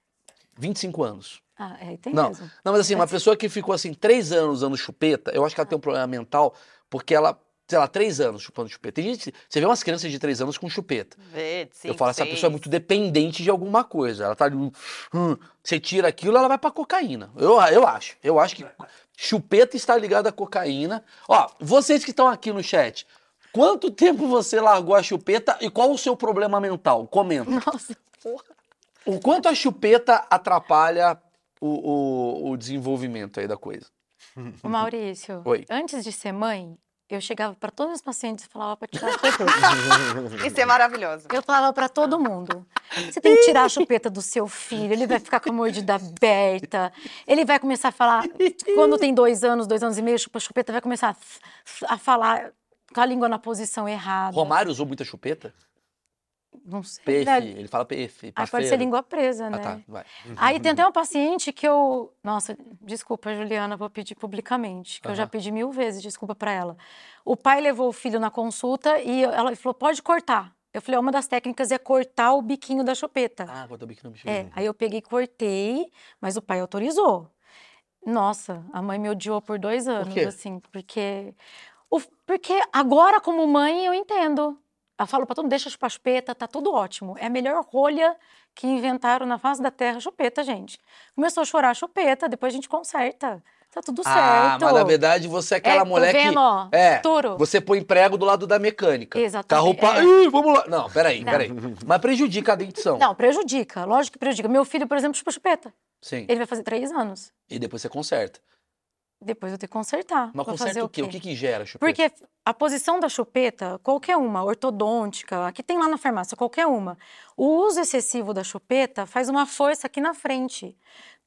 25 anos. Ah, é, tem Não, mesmo. não, mas assim, uma pessoa que ficou assim, três anos usando chupeta, eu acho que ela tem um problema mental, porque ela, sei lá, três anos chupando chupeta. Tem gente, você vê umas crianças de três anos com chupeta. Vê, eu falo, essa seis. pessoa é muito dependente de alguma coisa. Ela tá ali, hum, você tira aquilo, ela vai pra cocaína. Eu, eu acho. Eu acho que chupeta está ligada à cocaína. Ó, vocês que estão aqui no chat, quanto tempo você largou a chupeta e qual o seu problema mental? Comenta. Nossa, porra. O quanto a chupeta atrapalha o, o, o desenvolvimento aí da coisa? Ô, Maurício, Oi. antes de ser mãe, eu chegava para todos os pacientes e falava para tirar a chupeta. Isso é maravilhoso. Eu falava para todo mundo: você tem que tirar a chupeta do seu filho, ele vai ficar com a mordida aberta, ele vai começar a falar. Quando tem dois anos, dois anos e meio, a chupeta, vai começar a, a falar com a língua na posição errada. Romário usou muita chupeta? Não sei. PF, né? ele fala PF. Aí pode ser língua presa, Ah, né? tá, vai. Aí tem até uma paciente que eu. Nossa, desculpa, Juliana, vou pedir publicamente, que eu já pedi mil vezes desculpa para ela. O pai levou o filho na consulta e ela falou: pode cortar. Eu falei: uma das técnicas é cortar o biquinho da chupeta. Ah, bota o bico no bicho. É, aí eu peguei e cortei, mas o pai autorizou. Nossa, a mãe me odiou por dois anos, quê? assim, porque. o- porque agora, como mãe, eu entendo. Eu falo pra todo mundo, deixa chupar chupeta, tá tudo ótimo. É a melhor rolha que inventaram na face da terra, chupeta, gente. Começou a chorar chupeta, depois a gente conserta. Tá tudo Ah, certo. mas na verdade você é aquela tô mulher vendo, que. ó, é, futuro. você põe prego do lado da mecânica. Exatamente, Carro pa... é. Ih, vamos lá. Não, peraí, Não. peraí. Mas prejudica a dentição. Não, prejudica, lógico que prejudica. Meu filho, por exemplo, chupa chupeta. Sim. Ele vai fazer três anos. E depois você conserta. Depois eu tenho que consertar. Mas Vou conserta fazer o quê? O que, que gera chupeta? Porque a posição da chupeta, qualquer uma, ortodôntica, a que tem lá na farmácia, qualquer uma, o uso excessivo da chupeta faz uma força aqui na frente.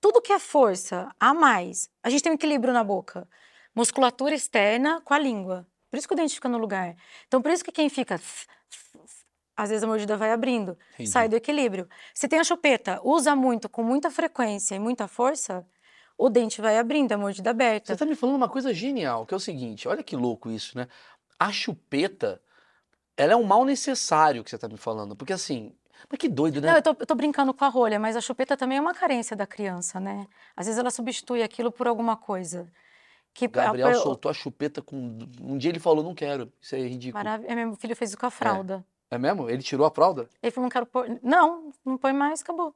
Tudo que é força a mais, a gente tem um equilíbrio na boca. Musculatura externa com a língua. Por isso que o dente fica no lugar. Então, por isso que quem fica. Às vezes a mordida vai abrindo, Entendi. sai do equilíbrio. Se tem a chupeta, usa muito, com muita frequência e muita força, o dente vai abrindo, a mordida aberta. Você tá me falando uma coisa genial, que é o seguinte, olha que louco isso, né? A chupeta, ela é um mal necessário que você tá me falando, porque assim, mas que doido, né? Não, eu tô, eu tô brincando com a rolha, mas a chupeta também é uma carência da criança, né? Às vezes ela substitui aquilo por alguma coisa. Que Gabriel a- soltou a chupeta com. Um dia ele falou, não quero. Isso é ridículo. Marav- é, Meu filho fez isso com a fralda. É mesmo? Ele tirou a fralda? Ele falou, não quero pôr. Não, não põe mais, acabou.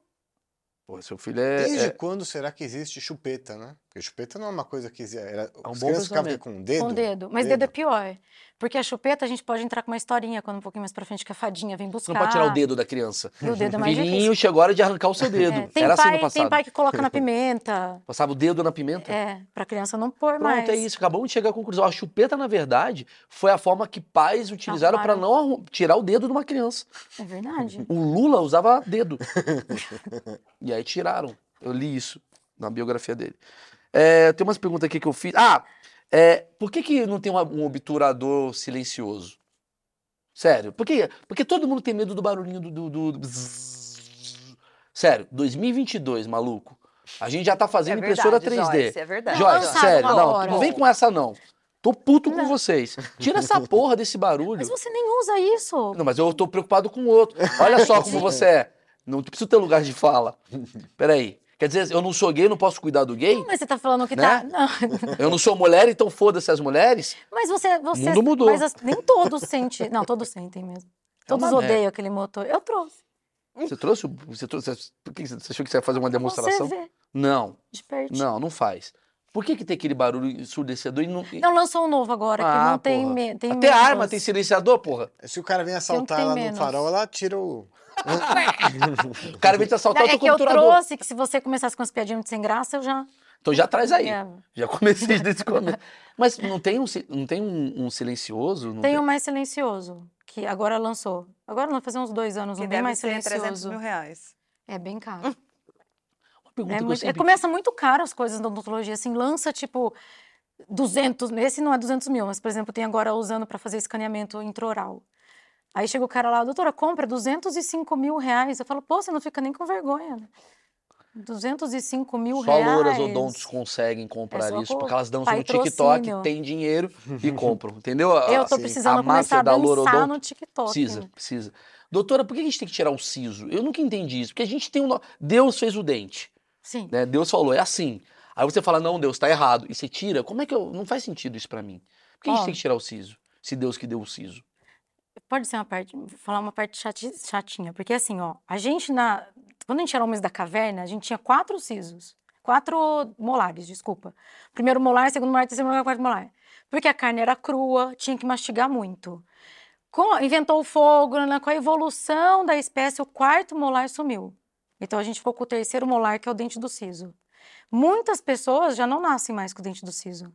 Pô, seu filho é. Desde é- quando será que existe chupeta, né? Porque chupeta não é uma coisa que era. um crianças ficavam pensamento. com o dedo. Com o dedo. Mas dedo é pior. Porque a chupeta a gente pode entrar com uma historinha quando um pouquinho mais pra frente que a fadinha vem buscar. Você não pode tirar o dedo da criança. E o dedo é mais Filhinho, difícil. chegou a hora de arrancar o seu dedo. É, tem, Era assim no pai, passado. tem pai que coloca na pimenta. Passava o dedo na pimenta. É, pra criança não pôr Pronto, mais. é isso. Acabamos de chegar à conclusão. A chupeta, na verdade, foi a forma que pais utilizaram para não tirar o dedo de uma criança. É verdade. O Lula usava dedo. e aí tiraram. Eu li isso na biografia dele. É, tem umas perguntas aqui que eu fiz. Ah, é, por que, que não tem uma- um obturador silencioso? Sério, por quê? Porque todo mundo tem medo do barulhinho do, do, do-. Sério, 2022, maluco. A gente já tá fazendo impressora 3D. Joyce, é verdade. Joyce, lançaram sério, não, não vem com essa não. Tô puto com Não. vocês. Tira essa porra desse barulho. Mas você nem usa isso. Não, mas eu tô preocupado com o outro. Olha só como você é. Não preciso ter lugar de fala. Peraí. Quer dizer, eu não sou gay, não posso cuidar do gay? Mas você tá falando que Né? tá. Não. Eu não sou mulher, então foda-se as mulheres? Mas você. você mundo mudou. Mas as- nem todos sentem. Não, todos sentem mesmo. É Todos merda. odeiam aquele motor. Eu trouxe. Você trouxe? o- Você, trouxe, você, por que você achou que você ia fazer uma demonstração? Você vê Não, de pertinho. não, não faz. Por que, que tem aquele barulho ensurdecedor e não. Não, lançou um novo agora, que Ah, não tem, porra. me... tem Até arma menos. tem silenciador, porra. Se o cara vem assaltar lá no farol, ela tira o. O cara vem te assaltar, Não, eu é tô que com eu trouxe que se você começasse com as piadinhas de sem graça, eu já. Então já traz aí. É. Já comecei desde o começo. Mas não tem um, não tem um, um silencioso? Não Tem um mais silencioso, que agora lançou. Agora não, fazer uns dois anos, Que um bem deve mais ser 300 silencioso. mil reais. É bem caro. Uma pergunta É que muito- é, sempre começa muito caro as coisas da odontologia, assim, lança tipo 200, esse não é 200 mil, mas por exemplo, tem agora usando para fazer escaneamento intraoral. Aí chega o cara lá, doutora, compra 205 mil reais. Eu falo, pô, você não fica nem com vergonha, né? 205 mil Só reais. louras odontos conseguem comprar só isso, porque elas dançam no TikTok, têm dinheiro e compram, entendeu? Eu tô Assim, precisando a começar a dançar no TikTok. Precisa, né? precisa. Doutora, por que a gente tem que tirar o siso? Eu nunca entendi isso, porque a gente tem um... Deus fez o dente, Sim. né? Deus falou, é assim. Aí você fala, não, Deus, tá errado. E você tira, como é que eu... Não faz sentido isso pra mim. Por que a gente Ó. tem que tirar o siso? Se Deus que deu o siso. Pode ser uma parte, falar uma parte chati- chatinha, porque assim, ó, a gente na, quando a gente era homens da caverna, a gente tinha quatro sisos, quatro molares, desculpa. Primeiro molar, segundo molar, terceiro molar, quarto molar. Porque a carne era crua, tinha que mastigar muito. Com- inventou o fogo, né, com a evolução da espécie, o quarto molar sumiu. Então a gente ficou com o terceiro molar, que é o dente do siso. Muitas pessoas já não nascem mais com o dente do siso.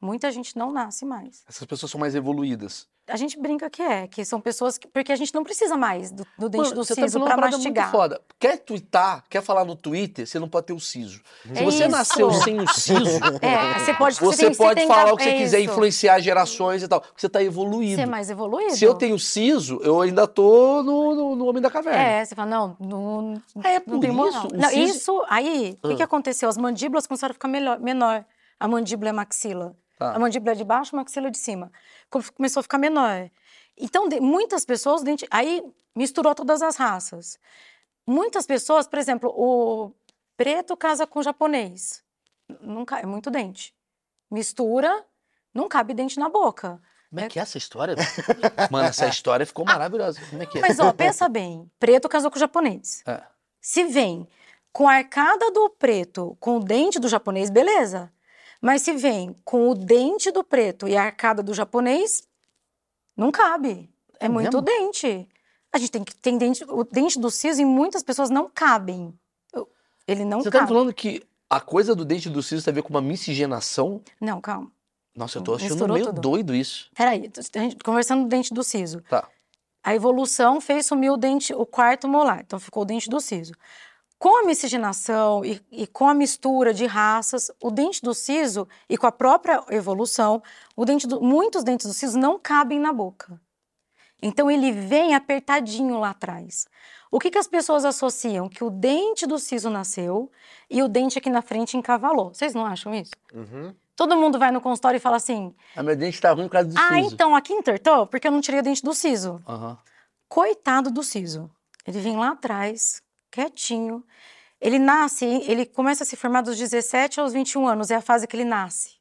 Muita gente não nasce mais. Essas pessoas são mais evoluídas. A gente brinca que é, que são pessoas que. Porque a gente não precisa mais do, do dente Mano, do você tá siso falando para parada muito mastigar. foda. Quer twittar, quer falar no Twitter, você não pode ter o siso. Se É você isso. nasceu sem o siso, É, você pode você tem- pode tem falar cap- o que você é quiser, isso. influenciar gerações e tal. Você tá evoluído. Ser mais evoluído. Se eu tenho siso, eu ainda tô no, no, no Homem da Caverna. É, você fala, não, não, Ah, é não tem isso? Não, siso- isso, aí, o que, que Ah. aconteceu? As mandíbulas começaram a ficar melhor, menor. A mandíbula e a maxila. Tá. A mandíbula de baixo, a maxila de cima. Com- Começou a ficar menor. Então, de- muitas pessoas, o dente, aí misturou todas as raças. Muitas pessoas, por exemplo, o preto casa com o japonês. Não ca- é muito dente. Mistura, não cabe dente na boca. Como é que é essa história? Mano, essa história ficou maravilhosa. Como é que é? Mas, ó, pensa bem. Preto casou com o japonês. É. Se vem com a arcada do preto com o dente do japonês, beleza. Mas se vem com o dente do preto e a arcada do japonês, não cabe. É, É muito mesmo? dente. A gente tem que tem dente, o dente do siso em muitas pessoas não cabem. Ele não Você tá cabe. me falando que a coisa do dente do siso tem a ver com uma miscigenação? Não, calma. Nossa, eu tô achando Misturou meio tudo. doido isso. Peraí, a gente- conversando do dente do siso. Tá. A evolução fez sumir o dente, o quarto molar, então ficou o dente do siso. Com a miscigenação e, e com a mistura de raças, o dente do siso e com a própria evolução, o dente do- muitos dentes do siso não cabem na boca. Então ele vem apertadinho lá atrás. O que, que as pessoas associam? Que o dente do siso nasceu e o dente aqui na frente encavalou. Vocês não acham isso? Uhum. Todo mundo vai no consultório e fala assim: A meu dente tá ruim por causa do Ah, siso. então aqui entortou porque eu não tirei o dente do siso. Aham. Coitado do siso. Ele vem lá atrás, quietinho. Ele nasce, ele começa a se formar dos 17 aos 21 anos, é a fase que ele nasce,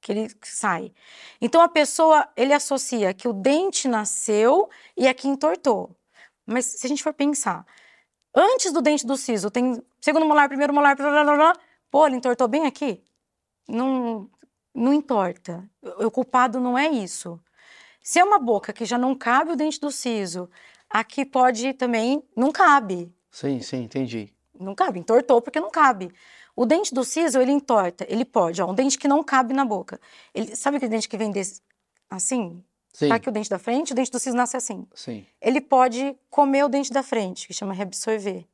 que ele sai. Então a pessoa, ele associa que o dente nasceu e aqui entortou. Mas se a gente for pensar, Antes do dente do siso, tem segundo molar, primeiro molar, blá, blá, blá, pô, ele entortou bem aqui? Não, não entorta. O culpado não é isso. Se é uma boca que já não cabe o dente do siso, aqui pode também, não cabe. Sim, sim, entendi. Não cabe, entortou porque não cabe. O dente do siso, ele entorta, ele pode, ó, um dente que não cabe na boca. Ele, sabe aquele dente que vem desse, assim? Sim, Tá aqui o dente da frente, o dente do siso nasce assim. sim. Ele pode comer o dente da frente, que chama reabsorver.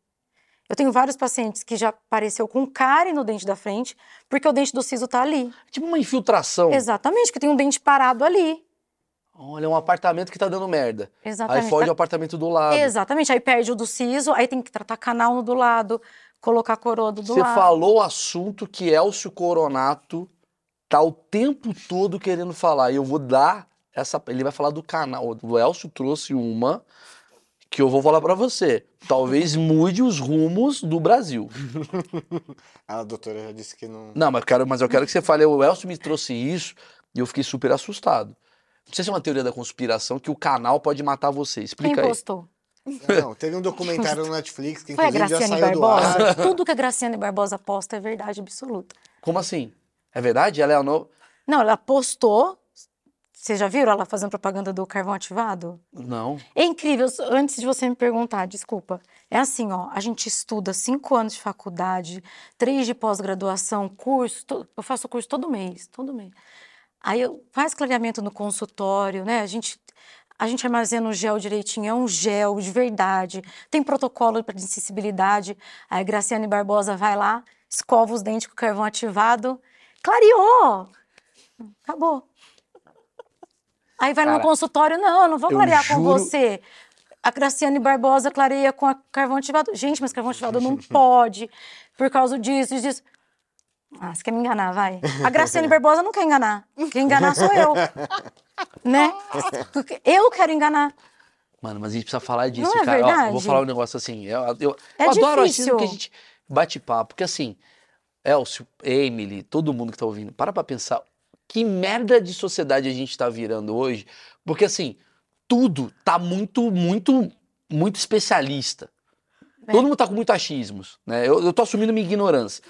Eu tenho vários pacientes que já apareceu com cárie no dente da frente, porque o dente do siso tá ali. Tipo uma infiltração. Exatamente, que tem um dente parado ali. Olha, é um apartamento que tá dando merda. Exatamente. Aí foge Tá- o apartamento do lado. Exatamente, aí perde o do siso, aí tem que tratar canal no do lado, colocar coroa do, do Você lado. falou o assunto que Elcio Coronato tá o tempo todo querendo falar. E eu vou dar essa. Ele vai falar do canal. O Elcio trouxe uma que eu vou falar pra você. Talvez mude os rumos do Brasil. A doutora já disse que não. Não, mas quero, mas eu quero que você fale. O Elcio me trouxe isso e eu fiquei super assustado. Não sei se é uma teoria da conspiração que o canal pode matar você. Quem Explica aí. postou? Não, teve um documentário no Netflix que Foi a inclusive já Graciane saiu do Barbosa? ar. Tudo que a Graciane Barbosa posta é verdade absoluta. Como assim? É verdade? Ela é a nova. Não, ela postou. Vocês já viram ela fazendo propaganda do carvão ativado? Não. É incrível, antes de você me perguntar, desculpa. É assim, ó, a gente estuda cinco anos de faculdade, três de pós-graduação, curso, to- eu faço curso todo mês, todo mês. Aí eu faz clareamento no consultório, né? A gente, a gente armazena o gel direitinho, é um gel de verdade, tem protocolo para insensibilidade. Aí a Graciane Barbosa vai lá, escova os dentes com carvão ativado, clareou! Acabou. Aí vai no Cara, consultório, não, eu não vou clarear com você. A Graciane Barbosa clareia com carvão ativado. Gente, mas carvão ativado não pode, por causa disso, disso, disso. Ah, você quer me enganar, vai. A Graciane Barbosa não quer enganar. Quem enganar sou eu. Né? Eu quero enganar. Mano, mas a gente precisa falar disso, Não é cara. Ó, vou verdade? falar um negócio assim. Eu, eu, É eu adoro assim que a gente bate papo. Porque assim, Elcio, Emily, todo mundo que tá ouvindo, para pra pensar que merda de sociedade a gente tá virando hoje. Porque assim, tudo tá muito, muito, muito especialista. É. Todo mundo tá com muito achismos, né? Eu, eu tô assumindo minha ignorância.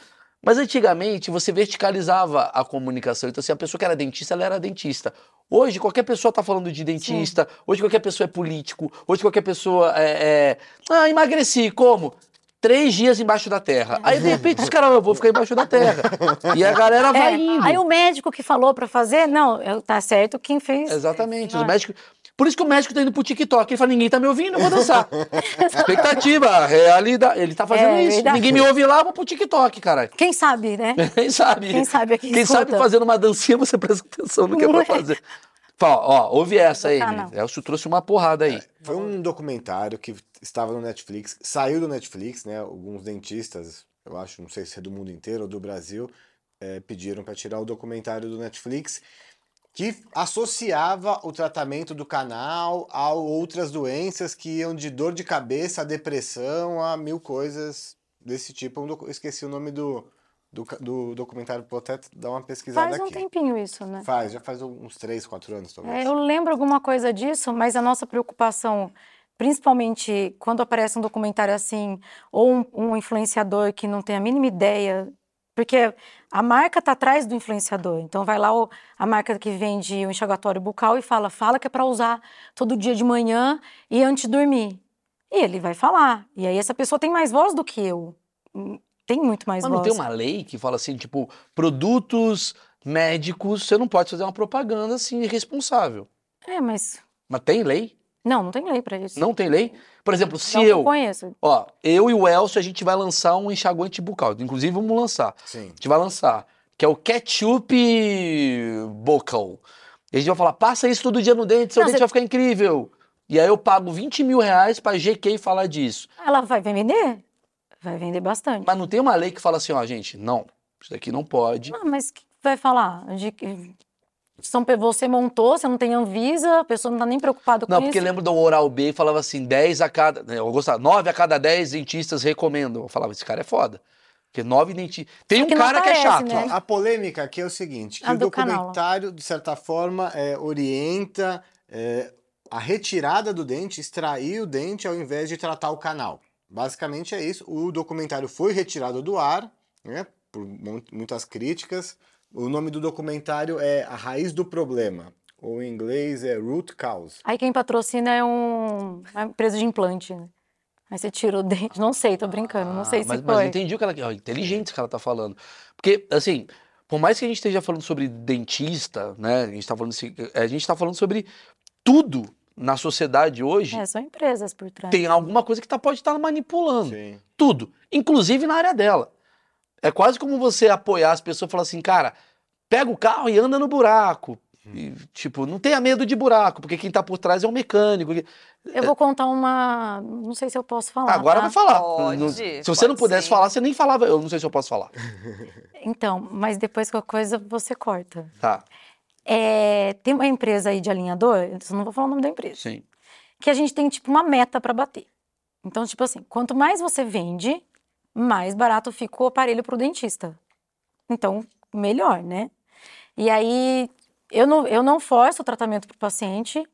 Mas antigamente você verticalizava a comunicação. Então, assim, a pessoa que era dentista, ela era dentista. Hoje, qualquer pessoa tá falando de dentista. Hoje, qualquer pessoa é político. Hoje, qualquer pessoa é. é... Ah, emagreci. Como? Três dias embaixo da terra. Aí, de repente, os caras, eu vou ficar embaixo da terra. E a galera vai É, indo. aí o médico que falou pra fazer, não, tá certo quem fez. Exatamente. Os Ah. médicos... Por isso que o médico tá indo pro TikTok. Ele fala, ninguém tá me ouvindo, eu vou dançar. Expectativa, realidade. Ele tá fazendo É, isso. verdade. Ninguém me ouve lá, eu vou pro TikTok, caralho. Quem sabe, né? Quem sabe? Quem sabe aqui Quem sabe escuta. fazendo uma dancinha, você presta atenção no que é pra é. fazer. Fala, ó, ouve essa aí. Ah, não. Elcio trouxe uma porrada aí. Foi um documentário que estava no Netflix, saiu do Netflix, né? Alguns dentistas, eu acho, não sei se é do mundo inteiro ou do Brasil, eh, pediram para tirar o documentário do Netflix, que associava o tratamento do canal a outras doenças que iam de dor de cabeça a depressão a mil coisas desse tipo. Eu esqueci o nome do, do, do documentário, vou até dar uma pesquisada Faz um aqui. tempinho isso, né? Faz, já faz uns 3, 4 anos, talvez. É, eu lembro alguma coisa disso, mas a nossa preocupação, principalmente quando aparece um documentário assim, ou um, um influenciador que não tem a mínima ideia, porque a marca tá atrás do influenciador. Então vai lá o- a marca que vende o enxaguatório bucal e fala, fala que é para usar todo dia de manhã e antes de dormir. E ele vai falar. E aí essa pessoa tem mais voz do que eu. Hum, Tem muito mais Mas não voz. tem uma lei que fala assim, tipo, produtos médicos, você não pode fazer uma propaganda assim irresponsável. É, mas Mas tem lei? Não, não tem lei para isso. Não tem lei? Por exemplo, se Não eu, conheço. ó, eu e o Elcio, a gente vai lançar um enxaguante bucal. Inclusive, vamos lançar. Sim. A gente vai lançar, que é o ketchup buccal. E a gente vai falar, passa isso todo dia no dente, seu Não, dente você- vai ficar incrível. E aí eu pago 20 mil reais pra GK falar disso. Ela vai vender? Vai vender bastante. Mas não tem uma lei que fala assim, ó, gente, não, isso daqui não pode. Não, mas que vai falar? De são, você montou, você não tem Anvisa, a pessoa não tá nem preocupada com Não, porque isso. lembro do Oral B e falava assim, 10 a cada. né, Eu gostava, 9 a cada 10 dentistas recomendam. Eu falava, esse cara é foda. Porque 9 dentistas. Tem um que cara que é chato. né? A polêmica aqui é o seguinte, que A o do canal. documentário, de certa forma, é, orienta é, a retirada do dente, extrair o dente ao invés de tratar o canal. Basicamente é isso. O documentário foi retirado do ar, né? Por mu- muitas críticas. O nome do documentário é A Raiz do Problema. Ou em inglês é Root Cause. Aí quem patrocina é um, uma empresa de implante, né? Aí você tira o dente. Não sei, tô brincando. Não sei Ah, se mas, foi. mas entendi o que ela ó, inteligente isso que ela tá falando. Porque, assim, por mais que a gente esteja falando sobre dentista, né? A gente tá falando, a gente tá falando sobre tudo na sociedade hoje. É, são empresas por trás. Tem alguma coisa que tá, pode estar manipulando. Sim. Tudo. Inclusive na área dela. É quase como você apoiar as pessoas e falar assim, cara, pega o carro e anda no buraco. E, tipo, não tenha medo de buraco, porque quem tá por trás é um mecânico. Eu vou contar uma. Não sei se eu posso falar. Agora tá? vai falar. Pode, Não- se você não pudesse sim. falar, você nem falava. Eu não sei se eu posso falar. Então, mas depois qualquer coisa você corta. Tá, É, tem uma empresa aí de alinhador, eu não vou falar o nome da empresa, sim. que a gente tem tipo uma meta para bater. Então, tipo assim, quanto mais você vende, mais barato fica o aparelho pro dentista. Então, melhor, né? E aí, eu não, eu não forço o tratamento pro paciente.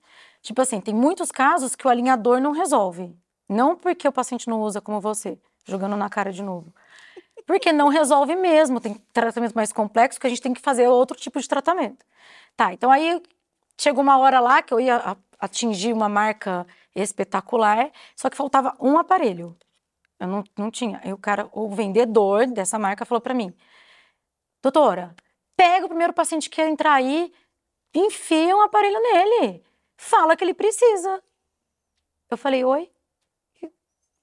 Tipo assim, tem muitos casos que o alinhador não resolve. Não porque o paciente não usa como você, jogando na cara de novo. Porque não resolve mesmo. Tem tratamento mais complexo que a gente tem que fazer outro tipo de tratamento. Tá, então aí chegou uma hora lá que eu ia atingir uma marca espetacular, só que faltava um aparelho. Eu não, não tinha. Aí o cara, o vendedor dessa marca falou pra mim: Doutora, pega o primeiro paciente que quer entrar aí, enfia um aparelho nele. Fala que ele precisa. Eu falei, oi?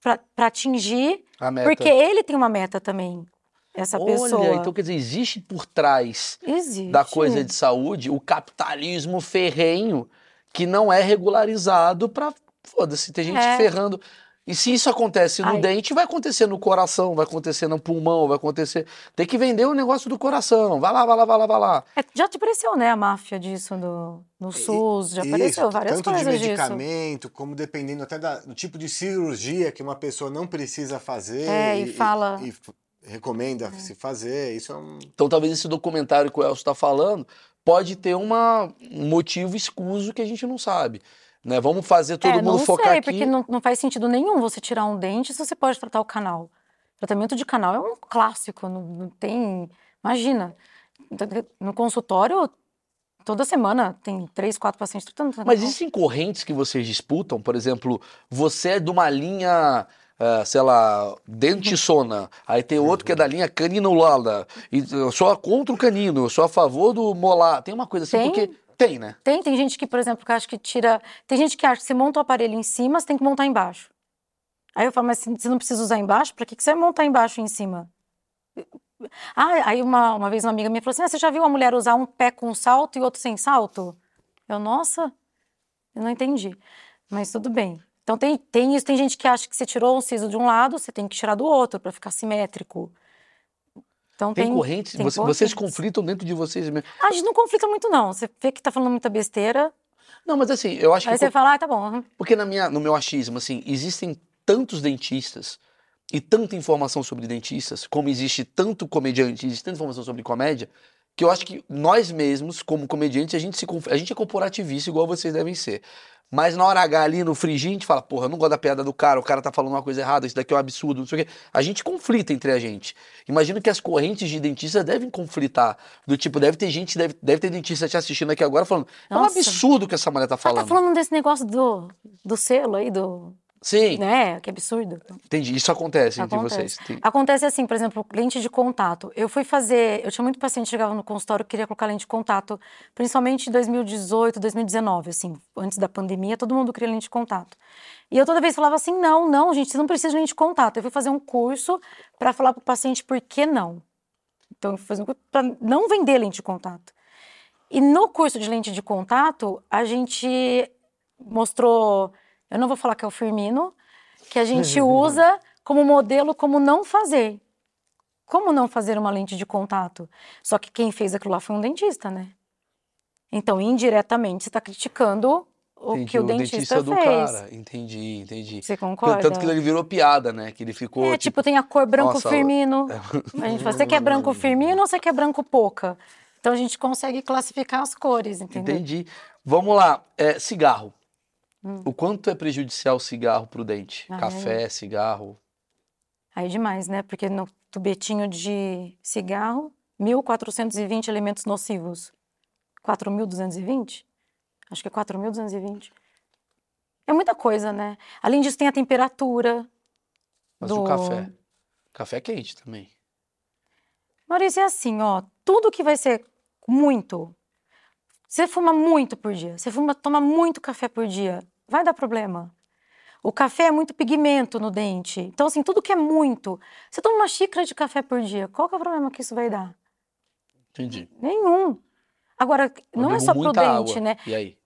Pra, pra atingir, A meta. porque ele tem uma meta também, essa Olha, pessoa. então quer dizer, existe por trás Existe. da coisa de saúde o capitalismo ferrenho que não é regularizado pra. Foda-se, tem gente É. ferrando. E se isso acontece no Ai. dente, vai acontecer no coração, vai acontecer no pulmão, vai acontecer. Tem que vender o negócio do coração. Vai lá, vai lá, vai lá, vai lá. É, já te apareceu, né, a máfia disso no, no SUS, já Isso, apareceu várias tanto coisas de disso. medicamento, como dependendo até da- do tipo de cirurgia que uma pessoa não precisa fazer. É, e fala- E, f- recomenda se fazer. Isso é um. Então talvez esse documentário que o Elcio está falando pode ter uma, um motivo escuso que a gente não sabe. Né? Vamos fazer todo é, mundo focar sei, aqui. porque não, não faz sentido nenhum você tirar um dente se você pode tratar o canal. Tratamento de canal é um clássico, não, não tem... Imagina, no consultório, toda semana tem três, quatro pacientes tratando. Mas existem correntes que vocês disputam? Por exemplo, você é de uma linha, ah, sei lá, dentissona, aí tem outro que é da linha caninulada, e eu sou contra o canino, eu sou a favor do molar. Tem uma coisa assim, Tem? porque tem, né? Tem, tem gente que, por exemplo, que acha que tira... Tem gente que acha que você monta o aparelho em cima, você tem que montar embaixo. Aí eu falo, mas você não precisa usar embaixo? Pra que você vai montar embaixo e em cima? Ah, aí uma, uma vez uma amiga minha falou assim, ah, você já viu uma mulher usar um pé com salto e outro sem salto? Eu, nossa, eu não entendi. Mas tudo bem. Então tem, tem isso, tem gente que acha que você tirou um siso de um lado, você tem que tirar do outro pra ficar simétrico. Então Tem, tem, correntes, tem você- vocês correntes. conflitam dentro de vocês mesmo. Ah, a gente não conflita muito, não. Você vê que tá falando muita besteira, Não, mas assim, eu acho aí que você fala, ah, tá bom. Porque na minha, no meu achismo, assim, existem tantos dentistas e tanta informação sobre dentistas, como existe tanto comediante, existe tanta informação sobre comédia, que eu acho que nós mesmos, como comediantes, a gente, se, a gente é corporativista igual vocês devem ser. Mas na hora H ali no frigir, a gente fala, porra, eu não gosto da piada do cara, o cara tá falando uma coisa errada, isso daqui é um absurdo, não sei o quê. A gente conflita entre a gente. Imagino que as correntes de dentistas devem conflitar. Do tipo, deve ter gente, deve, deve ter dentista te assistindo aqui agora falando, é um Nossa. absurdo o que essa mulher tá falando. tá falando desse negócio do, do selo aí, do. Sim, Né? Que absurdo. entendi. Isso acontece, entre vocês. Tem- Acontece assim, por exemplo, lente de contato. Eu fui fazer. Eu tinha muito paciente que chegava no consultório que queria colocar lente de contato, principalmente em 2018, 2019, assim, antes da pandemia, todo mundo queria lente de contato. E eu toda vez falava assim: não, não, gente, você não precisa de lente de contato. Eu fui fazer um curso para falar para o paciente por que não. Então, eu fui fazer um curso para não vender lente de contato. E no curso de lente de contato, a gente mostrou, eu não vou falar que é o Firmino, que a gente usa como modelo como não fazer. Como não fazer uma lente de contato? Só que quem fez aquilo lá foi um dentista, né? Então, indiretamente, você está criticando o Entendi, que o, dentista, do fez. cara. Entendi, entendi. Você concorda? Tanto que ele virou piada, né? Que ele ficou. É, tipo, tem a cor branco nossa, firmino. A gente fala, você quer branco firmino ou você quer branco pouca? Então a gente consegue classificar as cores, entendeu? Entendi. Vamos lá. É, cigarro. Hum. O quanto é prejudicial o cigarro pro dente? Ah, Café, cigarro. Aí é demais, né? Porque no tubetinho de cigarro, 1.420 elementos nocivos. 4.220? Acho que é 4.220. É muita coisa, né? Além disso, tem a temperatura. Mas do... o café? Café é quente também. Maurício, é assim, ó. Tudo que vai ser muito. Você fuma muito por dia, você fuma, toma muito café por dia, vai dar problema. O café é muito pigmento no dente. Então, assim, tudo que é muito. Você toma uma xícara de café por dia, qual que é o problema que isso vai dar? Entendi. Nenhum. Agora, Eu não é só pro dente, água. né? E aí?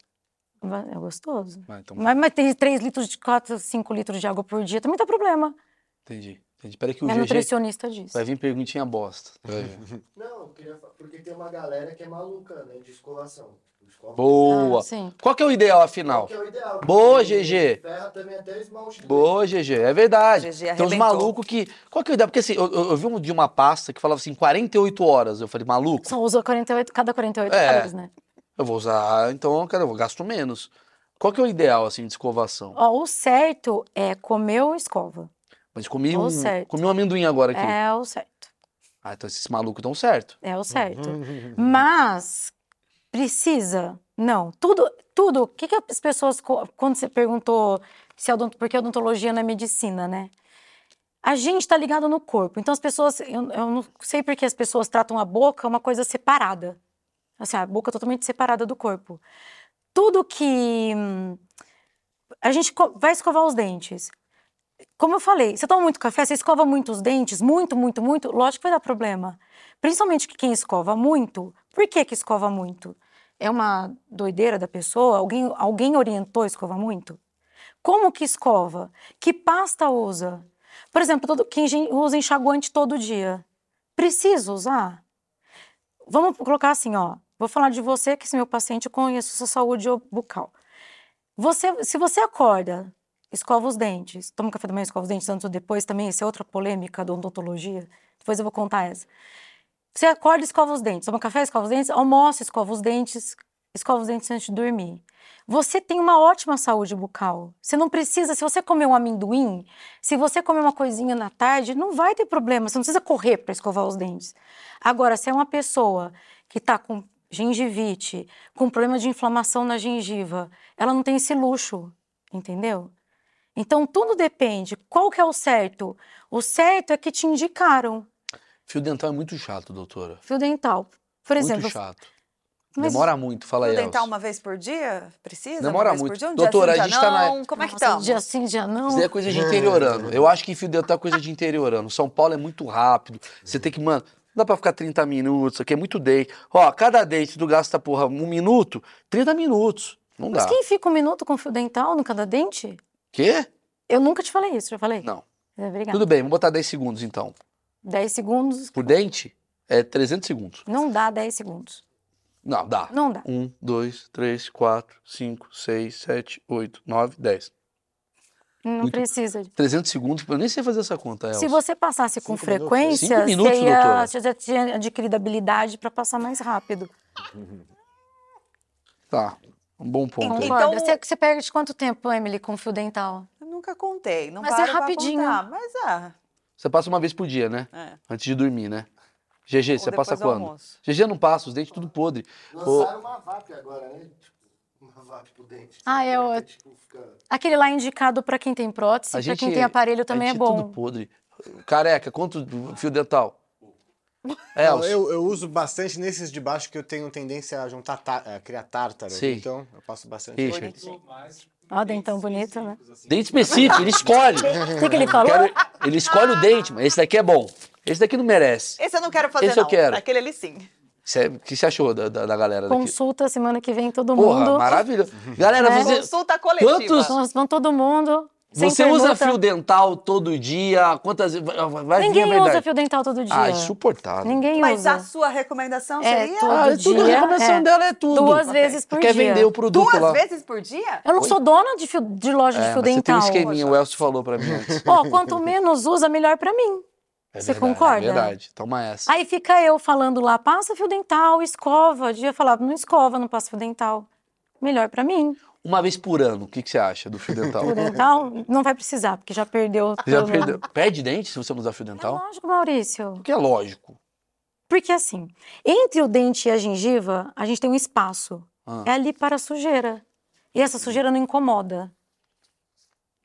É gostoso. Ah, então, Mas, mas tem 3 litros de 4, 5 litros de água por dia, também dá problema. entendi. Peraí que o Minha GG nutricionista disse. vai vir perguntinha bosta. Não, eu queria fa- porque tem uma galera que é maluca, né? De escovação. Escova- Boa. Ah, sim. Qual que é o ideal, afinal? Que é o ideal. Boa, GG. Ferra também até esmalte. do Boa, GG, é verdade. GG Tem uns malucos que. Qual que é o ideal? Porque assim, eu, eu- eu vi um de uma pasta que falava assim, 48 horas. Eu falei, maluco, Só usa 48, cada 48 É. horas, né? eu vou usar, então, cara, eu gasto menos. Qual que é o ideal, assim, de escovação? Ó, o certo é comer ou escova. Mas comi um, comi um amendoim agora aqui. É o certo. Ah, então esses malucos estão certo. É o certo. Mas precisa? Não. Tudo, tudo. O que, que as pessoas. Quando você perguntou se a odont, por que a odontologia não é medicina, né? A gente está ligado no corpo. Então as pessoas. Eu, eu não sei por que as pessoas tratam a boca uma coisa separada. Assim, a boca totalmente separada do corpo. Tudo que. hum, A gente vai escovar os dentes. Como eu falei, você toma muito café, você escova muito os dentes, muito, muito, muito, lógico que vai dar problema. Principalmente que quem escova muito, por que que escova muito? É uma doideira da pessoa? Alguém, alguém orientou a escovar muito? Como que escova? Que pasta usa? Por exemplo, todo, quem usa enxaguante todo dia, precisa usar? Vamos colocar assim, ó. Vou falar de você, que esse meu paciente, eu conheço sua saúde bucal. Você, se você acorda, escova os dentes, toma café da manhã, escova os dentes antes ou depois também, essa é outra polêmica da odontologia. Depois eu vou contar essa. Você acorda, escova os dentes, toma café, escova os dentes, almoça, escova os dentes, escova os dentes antes de dormir. Você tem uma ótima saúde bucal. Você não precisa, se você comer um amendoim, se você comer uma coisinha na tarde, não vai ter problema. Você não precisa correr para escovar os dentes. Agora, se é uma pessoa que está com gengivite, com problema de inflamação na gengiva, ela não tem esse luxo, entendeu? Então tudo depende. Qual que é o certo? O certo é que te indicaram Fio dental é muito chato, doutora. fio dental. Por exemplo, muito chato. mas- Demora muito, fala aí. Fio dental uma vez por dia? Precisa? Demora uma vez muito. Por dia? Um Doutora, dia a sim, gente dia tá na-? Como é que estamos? dia sim, dia não. Isso é coisa de interiorano. Eu acho que fio dental é coisa de interiorano. São Paulo é muito rápido. Você tem que, mano, não dá pra ficar 30 minutos, isso aqui é muito date. Ó, cada date tu gasta, porra, um minuto, 30 minutos. Não Mas dá. quem fica um minuto com fio dental no cada dente? Quê? Eu nunca te falei isso, já falei? Não. É, Obrigada. Tudo bem, vamos botar 10 segundos então. 10 segundos, Por dente, é 300 segundos. não dá 10 segundos. Não, dá. Não dá. 1, 2, 3, 4, 5, 6, 7, 8, 9, 10. Não Muito- precisa. 300 segundos, eu nem sei fazer essa conta, Elcio. Se você passasse com Cinco minutos. frequência, Cinco minutos, você, ia, você já tinha adquirido habilidade para passar mais rápido. Tá, um bom ponto aí. Então- Concorda? Você, você perde quanto tempo, Emily, com fio dental? Eu nunca contei. Não Mas é rapidinho. contar, Mas é. Você passa uma vez por dia, né? é. Antes de dormir, né? GG, Ou você passa do quando? almoço. GG não passa, os dentes tudo podre. Lançaram uma VAP agora, né? Tipo, uma VAP pro dente. Ah, é o- Que, tipo, fica... Aquele lá é indicado para quem tem prótese, A para gente, quem tem aparelho também a é bom. tudo podre. Careca, quanto fio dental? Não, Elcio, eu, eu uso bastante nesses de baixo que eu tenho tendência a juntar, a criar tártaro. Sim. Então, eu passo bastante. Richard. Ó, dentão bonito, né? Dente específico, ele escolhe. O que, que ele falou? Quero- ele escolhe o dente, mas esse daqui é bom. Esse daqui não merece. Esse eu não quero fazer, Esse eu não. quero. Aquele ali sim. O que você achou da, da, da galera daqui? Consulta semana que vem todo Porra, mundo. maravilhoso. Galera, É. você, Consulta coletiva. Quantos- vamos todo mundo. Sem você usa fio dental todo dia? Quantas vezes? Vai- Vai vir a Ninguém verdade. usa fio dental todo dia. Ah, insuportável. Ninguém Mas usa. a sua recomendação É, seria todo Ah, tudo, a dia, recomendação é. dela é tudo. Duas vezes por Quer dia. vender o produto duas lá. vezes por dia? Eu não sou dona de, fio- de loja de É, fio mas você tem um dental. esqueminha, o Elcio falou pra mim antes. Ó, quanto menos usa, melhor pra mim. É Você verdade, concorda? É verdade. Toma essa. Aí fica eu falando lá, passa fio dental, escova. Devia falar, não escova, não passa fio dental. Melhor pra mim. Uma vez por ano, o que, que você acha do fio dental? O dental não vai precisar, porque já perdeu. Você já todo- perdeu. Perde dente se você não usar fio É dental? lógico, Maurício. Porque é lógico. Porque assim, entre o dente e a gengiva, a gente tem um espaço. Ah. É ali para a sujeira. E essa sujeira não incomoda.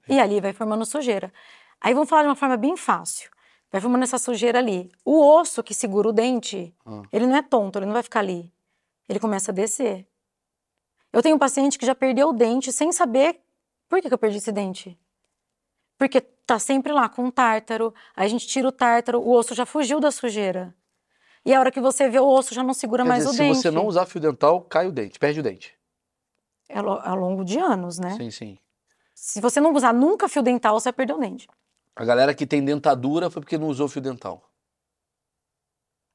E ali vai formando sujeira. Aí vamos falar de uma forma bem fácil. Vai formando essa sujeira ali. O osso que segura o dente, Ah. ele não é tonto, ele não vai ficar ali. Ele começa a descer. Eu tenho um paciente que já perdeu o dente sem saber por que, que eu perdi esse dente. Porque tá sempre lá com um tártaro, aí a gente tira o tártaro, o osso já fugiu da sujeira. E a hora que você vê o osso já não segura Quer mais dizer, o se dente. você não usar fio dental, cai o dente, perde o dente. É ao longo de anos, né? Sim, sim. Se você não usar nunca fio dental, você vai perder o dente. A galera que tem dentadura foi porque não usou fio dental.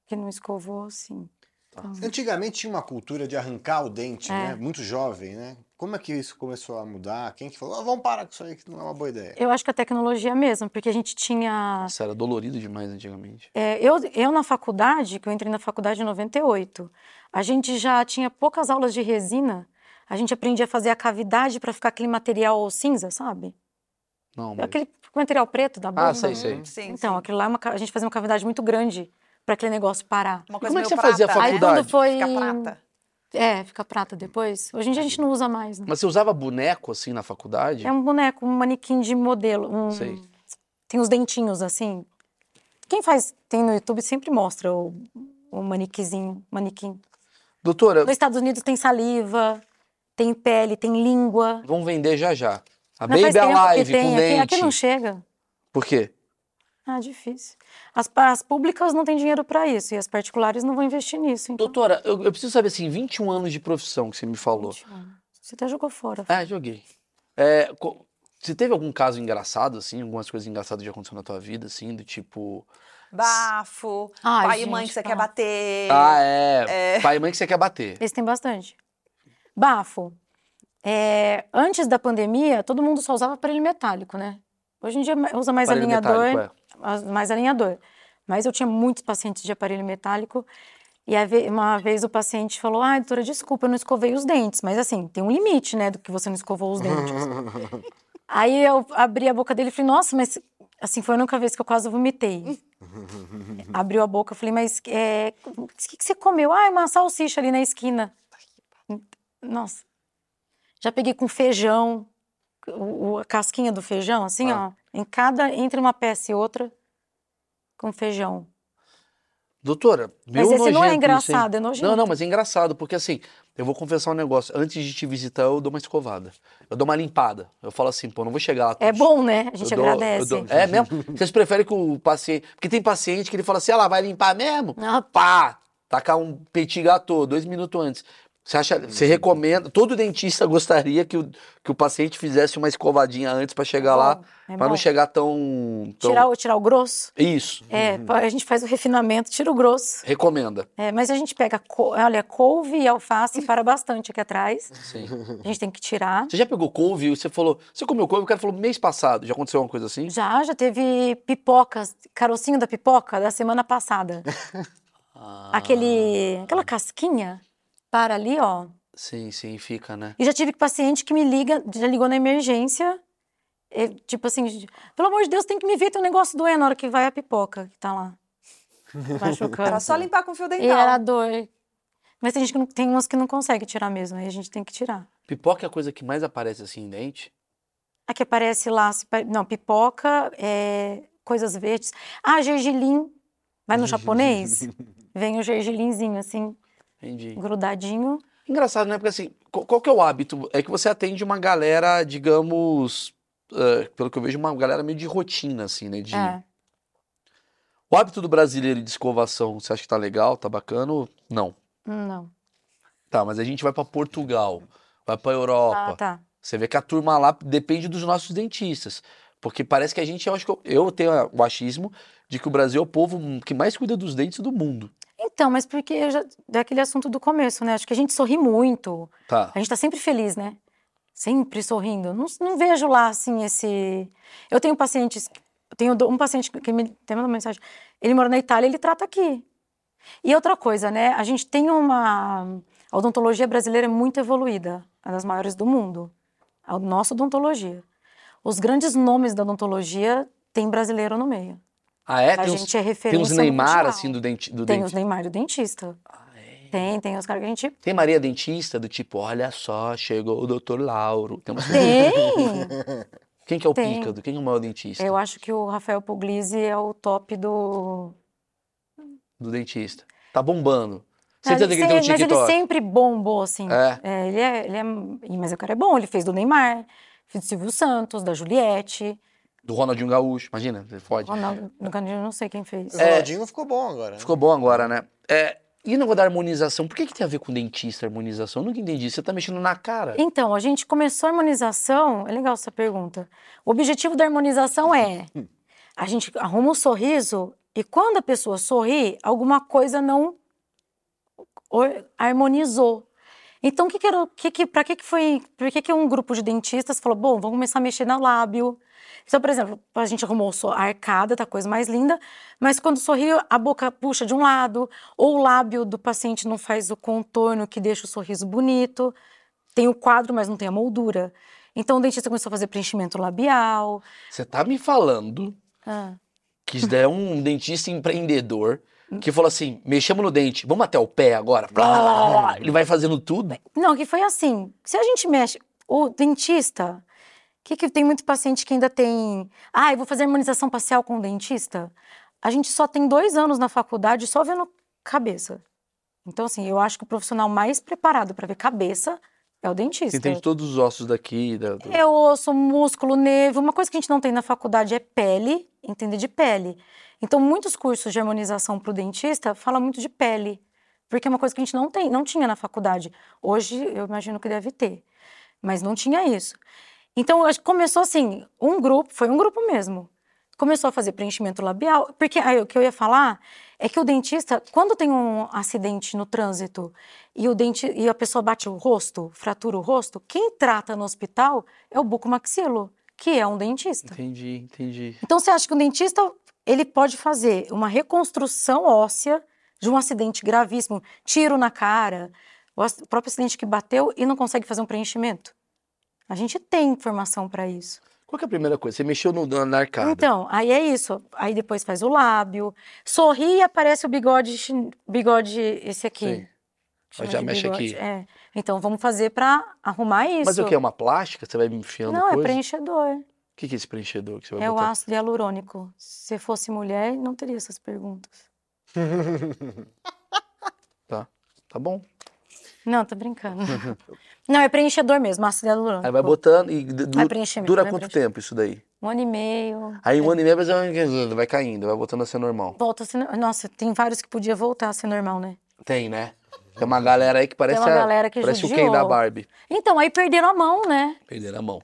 Que não escovou, sim. Antigamente tinha uma cultura de arrancar o dente, É. né? Muito jovem, né? Como é que isso começou a mudar? Quem que falou, "Ah, vamos parar com isso aí, que não é uma boa ideia? eu acho que a tecnologia mesmo, porque a gente tinha. Isso era dolorido demais antigamente. é, eu, eu na faculdade, que eu entrei na faculdade em 98, a gente já tinha poucas aulas de resina. A gente aprendia a fazer a cavidade para ficar aquele material cinza, sabe? Não, mas... Aquele material preto da bomba. Ah, sei, sei. Sim, Então, sim. aquilo lá, é uma a gente fazia uma cavidade muito grande para aquele negócio parar. Uma coisa Como é que você fazia a prata, né? Aí faculdade? quando foi. Fica prata. É, fica prata depois. Hoje em dia a gente não usa mais, né? Mas você usava boneco assim na faculdade? É um boneco, um manequim de modelo. Um... Sei. Tem os dentinhos assim. Quem faz, tem no YouTube, sempre mostra o, o manequim. Doutora, Nos Estados Unidos tem saliva, tem pele, tem língua. vamos vender já já. A faz Baby tempo que Alive tem. com Aqui, dente. aqui não chega. Por quê? Ah, difícil. As, as públicas não têm dinheiro para isso e as particulares não vão investir nisso. Então, Doutora, eu, eu preciso saber assim, 21 anos de profissão que você me falou. Você até jogou fora. É, joguei. É, co- você teve algum caso engraçado, assim? Algumas coisas engraçadas que já aconteceu na tua vida, assim? Do tipo... Bafo, Ai, pai e mãe gente, que você tá. quer bater. Ah, é. Pai e mãe que você quer bater. Esse tem bastante. Bafo. É, antes da pandemia, todo mundo só usava aparelho metálico, né? Hoje em dia usa mais Aparelho alinhador, metálico, é. Mais alinhador. Mas eu tinha muitos pacientes de aparelho metálico e uma vez o paciente falou: "Ah, doutora, desculpa, eu não escovei os dentes". Mas assim, tem um limite, né, do que você não escovou os dentes. Aí eu abri a boca dele e falei: "Nossa, mas assim foi a única vez que eu quase vomitei". Abriu a boca, eu falei: "Mas é, o que, que você comeu?". Ah, uma salsicha ali na esquina. Nossa. Já peguei com feijão, o- a casquinha do feijão, assim, Ah. ó, em cada, entre uma peça e outra, com feijão. Doutora, meu Mas esse não é nojento isso, engraçado, é nojento. Não, não, mas é engraçado, porque assim, eu vou confessar um negócio. Antes de te visitar, eu dou uma escovada. Eu dou uma limpada. Eu falo assim, pô, não vou chegar lá. É tudo- bom, né? A gente eu dou- agradece. dou- É mesmo? Vocês preferem que o paciente. Porque tem paciente que ele fala assim, ela vai limpar mesmo? Não, Pá! Tacar um petit gâteau dois minutos antes. Você acha, você recomenda, todo dentista gostaria que o, que o paciente fizesse uma escovadinha antes para chegar lá, bom, é para não chegar tão, tão... Tirar, o- tirar o grosso. Isso, É, a gente faz o refinamento, tira o grosso. recomenda. É, mas a gente pega, olha, couve e alface para bastante aqui atrás. Sim. A gente tem que tirar. Você já pegou couve e você falou, você comeu couve, o cara falou mês passado, já aconteceu uma coisa assim? Já, já teve pipocas, carocinho da pipoca da semana passada. Ah, Aquele, aquela casquinha para ali, ó. Sim, sim, fica, né? E já tive paciente que me liga, já ligou na emergência, é, tipo assim, pelo amor de Deus, tem que me ver, tem um negócio doendo na hora que vai a pipoca que tá lá. Machucando. Era só limpar com fio dental. E era dor. Mas tem gente que não, tem umas que não consegue tirar mesmo, aí a gente tem que tirar. Pipoca é a coisa que mais aparece assim em dente? Aqui aparece lá, não, pipoca, é, coisas verdes. Ah, gergelim. Vai no japonês? Vem o gergelinzinho, assim, Entendi. grudadinho. Engraçado, né? Porque assim, qual, que é o hábito? É que você atende uma galera, digamos, eh, pelo que eu vejo, uma galera meio de rotina, assim, né? De... É. O hábito do brasileiro de escovação, você acha que tá legal, tá bacana? Não. Não. Tá, mas a gente vai pra Portugal, vai pra Europa. Ah, tá. Você vê que a turma lá depende dos nossos dentistas. Porque parece que a gente, eu acho que eu, eu tenho o achismo de que o Brasil é o povo que mais cuida dos dentes do mundo. Então, mas porque já, daquele assunto do começo, né? Acho que a gente sorri muito. Tá. A gente tá sempre feliz, né? Sempre sorrindo. Não, não vejo lá, assim, esse... Eu tenho pacientes... Eu tenho um paciente que me tem uma mensagem. Ele mora na Itália, ele trata aqui. E outra coisa, né? A gente tem uma... A odontologia brasileira é muito evoluída. É das maiores do mundo. a nossa odontologia. Os grandes nomes da odontologia tem brasileiro no meio. Ah, é? a Tem uns, gente é tem referência uns Neymar, mundial. assim, do dente. Do Tem dente. os Neymar do dentista. Ah, é? Tem, tem os caras que a gente Tem Maria Dentista, do tipo, olha só, chegou o doutor Lauro. Tem umas... tem. Quem que é o Tem. pícado? Quem é o maior dentista Eu acho que o Rafael Puglisi é o top do. do dentista? Tá bombando. Mas Certeza que ele ele tem um mas ele sempre bombou, assim. É. É, ele é, ele é. Mas o cara é bom, ele fez do Neymar, fez do Silvio Santos, da Juliette. Do Ronaldinho Gaúcho, imagina, você fode. Ronaldo, eu não sei quem fez. O Ronaldinho ficou bom agora. né? Ficou bom agora, né? É, e o negócio da harmonização? Por que, que tem a ver com dentista, harmonização? Eu nunca entendi. Você tá mexendo na cara. Então, a gente começou a harmonização. É legal essa pergunta. O objetivo da harmonização é a gente arruma um sorriso e quando a pessoa sorri, alguma coisa não harmonizou. Então, o que que era, que que, para que que foi, por que que um grupo de dentistas falou, bom, vamos começar a mexer no lábio. Então, por exemplo, a gente arrumou a arcada, tá a coisa mais linda, mas quando sorri, a boca puxa de um lado, ou o lábio do paciente não faz o contorno que deixa o sorriso bonito. Tem o quadro, mas não tem a moldura. Então, o dentista começou a fazer preenchimento labial. Você tá me falando Ah. que isso daí é um dentista empreendedor que falou assim: mexemos no dente, vamos até o pé agora. Blá, blá, blá. Ele vai fazendo tudo. Não, que foi assim. Se a gente mexe, o dentista, que que tem muito paciente que ainda tem, ah, eu vou fazer harmonização facial com o dentista. A gente só tem dois anos na faculdade só vendo cabeça. Então, assim, eu acho que o profissional mais preparado para ver cabeça é o dentista. Você entende todos os ossos daqui. Da, do- É osso, músculo, nervo. Uma coisa que a gente não tem na faculdade é pele, entender de pele. Então, muitos cursos de harmonização para o dentista falam muito de pele, porque é uma coisa que a gente não tem, não tinha na faculdade. Hoje, eu imagino que deve ter, mas não tinha isso. Então, acho que começou assim, um grupo, foi um grupo mesmo. Começou a fazer preenchimento labial, porque aí, o que eu ia falar é que o dentista, quando tem um acidente no trânsito e o dente e a pessoa bate o rosto, fratura o rosto, quem trata no hospital é o bucomaxilo, que é um dentista. Entendi, entendi. Então você acha que o dentista ele pode fazer uma reconstrução óssea de um acidente gravíssimo, tiro na cara, o próprio acidente que bateu e não consegue fazer um preenchimento? A gente tem informação para isso. Qual que é a primeira coisa? Você mexeu no, na arcada. Então, aí é isso. Aí depois faz o lábio, sorri e aparece o bigode, bigode esse aqui. Sim. Já mexe bigode, aqui. É. Então vamos fazer para arrumar isso. Mas o que? É uma plástica? Você vai me enfiando Não, é coisa? preenchedor. O que, que é esse preenchedor que você vai É o botar? ácido hialurônico. Se fosse mulher, não teria essas perguntas. Tá. Tá bom. Não, tô brincando. não, é preenchedor mesmo, ácido hialurônico. Aí vai botando e du- Vai dura vai quanto tempo isso daí? Um ano e meio. Aí um ano e meio mas vai- vai caindo, vai voltando a ser normal. Volta a ser... no- Nossa, tem vários que podia voltar a ser normal, né? Tem, né? Tem uma galera aí que parece, uma a- galera que parece o. Ken da Barbie. Então, aí perderam a mão, né? Perderam a mão.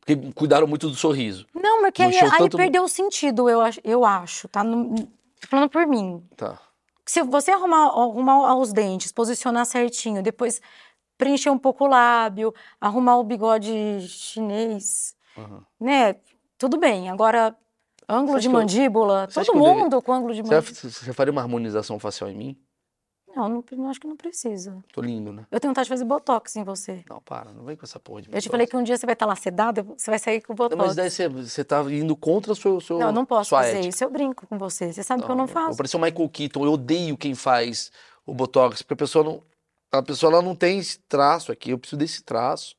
Porque cuidaram muito do sorriso. Não, porque Não aí, aí tanto perdeu o sentido, eu acho, eu acho tá? Tô falando por mim. Tá. Se você arrumar, arrumar os dentes, posicionar certinho, depois preencher um pouco o lábio, arrumar o bigode chinês, Aham. né? Tudo bem. Agora, ângulo de mandíbula, todo mundo com ângulo de Você, mandíbula. você faria uma harmonização facial em mim? Não, não, não acho que não precisa. Tô lindo, né? Eu tenho vontade de fazer botox em você. Não, para, não vem com essa porra de Eu te botox. falei que um dia você vai estar lá sedado, você vai sair com Não, botox. mas daí você, você tá indo contra o seu, seu Não, eu não posso fazer ética. isso. Eu brinco com você. Você sabe que eu não faço. parecer o Michael Keaton. Eu odeio quem faz o Botox, porque a pessoa não. A pessoa ela não tem esse traço aqui. Eu preciso desse traço.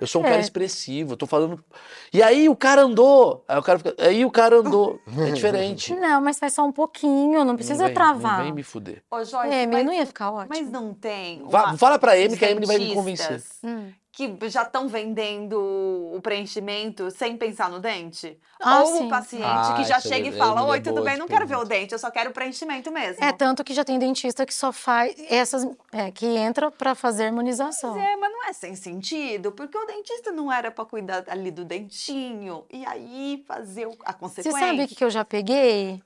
Eu sou um É. cara expressivo, eu tô falando. E aí o cara andou. Aí o cara fica. Aí o cara andou. É diferente. Não, mas faz só um pouquinho, não precisa não vem, travar. Não vem me fuder. Ô, Joyce, É, mas não ia ficar ótimo. mas não tem. Uma- fala pra Amy os que a Emily vai me convencer. Hum. Que já estão vendendo o preenchimento sem pensar no dente? Ah, Ou sim. o paciente Ah, que já é chega e verdade, fala: é Oi, tudo bem, não quero ver o dente, eu só quero o preenchimento mesmo. É, tanto que já tem dentista que só faz essas. É, que entra pra fazer harmonização. É, mas não é sem sentido, porque o dentista não era pra cuidar ali do dentinho e aí fazer a Você consequência. sabe o que que eu já peguei?